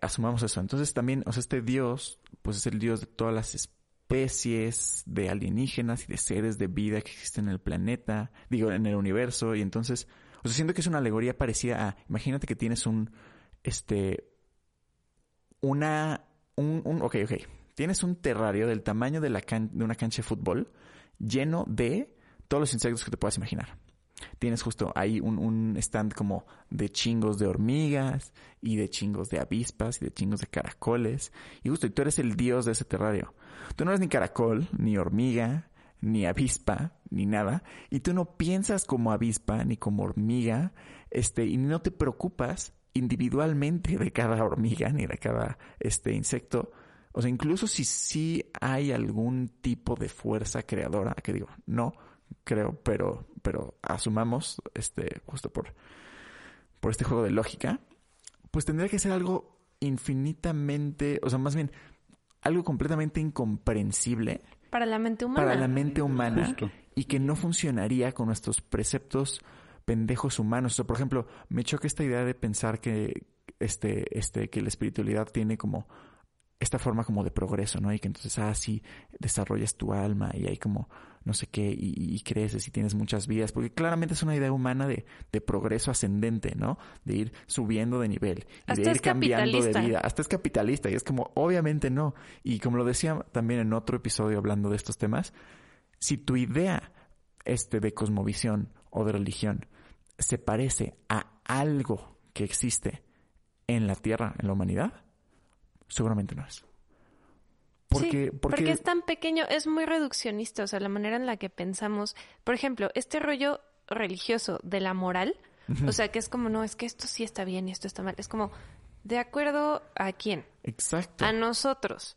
asumamos eso. Entonces también, o sea, este Dios, pues es el Dios de todas las especies de alienígenas y de seres de vida que existen en el planeta, digo, en el universo. Y entonces, o sea, siento que es una alegoría parecida a, imagínate que tienes un, este, una, un, un ok, ok. Tienes un terrario del tamaño de, la can- de una cancha de fútbol lleno de todos los insectos que te puedas imaginar. Tienes justo ahí un, un stand como de chingos de hormigas y de chingos de avispas y de chingos de caracoles. Y justo, y tú eres el dios de ese terrario. Tú no eres ni caracol, ni hormiga, ni avispa, ni nada. Y tú no piensas como avispa, ni como hormiga, este, y no te preocupas individualmente de cada hormiga, ni de cada este insecto. O sea, incluso si sí hay algún tipo de fuerza creadora, que digo, no creo, pero, pero asumamos, este, justo por, por este juego de lógica, pues tendría que ser algo infinitamente, o sea, más bien, algo completamente incomprensible Para la mente humana. para la mente humana Justo. y que no funcionaría con nuestros preceptos pendejos humanos. O sea, por ejemplo, me choca esta idea de pensar que este, este, que la espiritualidad tiene como esta forma como de progreso, ¿no? Y que entonces, ah, sí, desarrollas tu alma y hay como no sé qué, y, y creces y tienes muchas vidas, porque claramente es una idea humana de, de progreso ascendente, ¿no? De ir subiendo de nivel y Hasta de ir cambiando de vida. Hasta es capitalista y es como, obviamente no. Y como lo decía también en otro episodio hablando de estos temas, si tu idea este de cosmovisión o de religión se parece a algo que existe en la Tierra, en la humanidad, seguramente no es. Porque, Sí, porque, porque es tan pequeño, es muy reduccionista, o sea, la manera en la que pensamos, por ejemplo, este rollo religioso de la moral, o sea, que es como, no, es que esto sí está bien y esto está mal, es como, ¿de acuerdo a quién? exacto. A nosotros.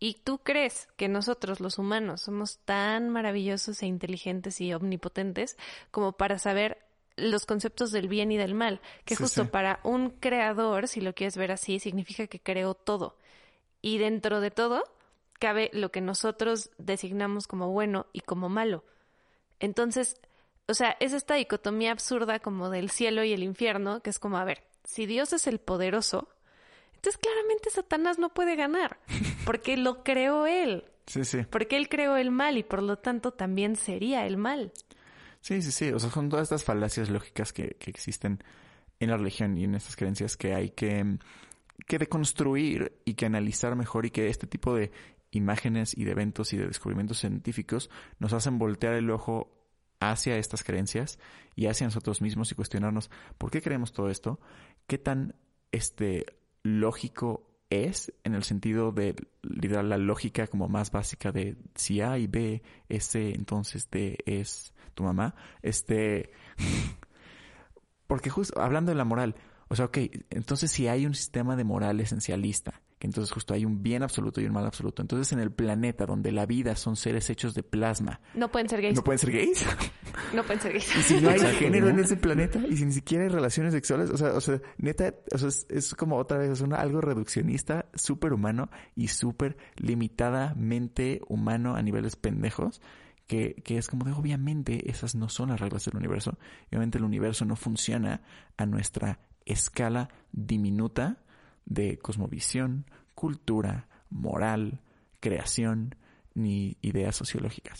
¿Y tú crees que nosotros, los humanos, somos tan maravillosos e inteligentes y omnipotentes como para saber los conceptos del bien y del mal? Que Sí, justo sí. para un creador, si lo quieres ver así, significa que creó todo. Y dentro de todo cabe lo que nosotros designamos como bueno y como malo. Entonces, o sea, es esta dicotomía absurda como del cielo y el infierno, que es como, a ver, si Dios es el poderoso, entonces claramente Satanás no puede ganar, porque lo creó él, Sí, sí. porque él creó el mal y por lo tanto también sería el mal. Sí, sí, sí. O sea, son todas estas falacias lógicas que, que existen en la religión y en estas creencias que hay que, que deconstruir y que analizar mejor y que este tipo de imágenes y de eventos y de descubrimientos científicos nos hacen voltear el ojo hacia estas creencias y hacia nosotros mismos y cuestionarnos por qué creemos todo esto, qué tan este lógico es en el sentido de literal la lógica como más básica de si A y B es C, entonces D es tu mamá. Este porque justo hablando de la moral, o sea, ok, entonces si hay un sistema de moral esencialista, que entonces justo hay un bien absoluto y un mal absoluto, entonces en el planeta donde la vida son seres hechos de plasma, No pueden ser gays. ¿no pueden ser gays? No pueden ser gays. Y si no hay Exacto, género ¿no? en ese planeta y si ni siquiera hay relaciones sexuales, o sea, o sea, neta, o sea, es, es como otra vez, es una, algo reduccionista, súper humano y súper limitadamente humano a niveles pendejos que, que es como de obviamente esas no son las reglas del universo. Obviamente el universo no funciona a nuestra escala diminuta de cosmovisión, cultura, moral, creación, ni ideas sociológicas.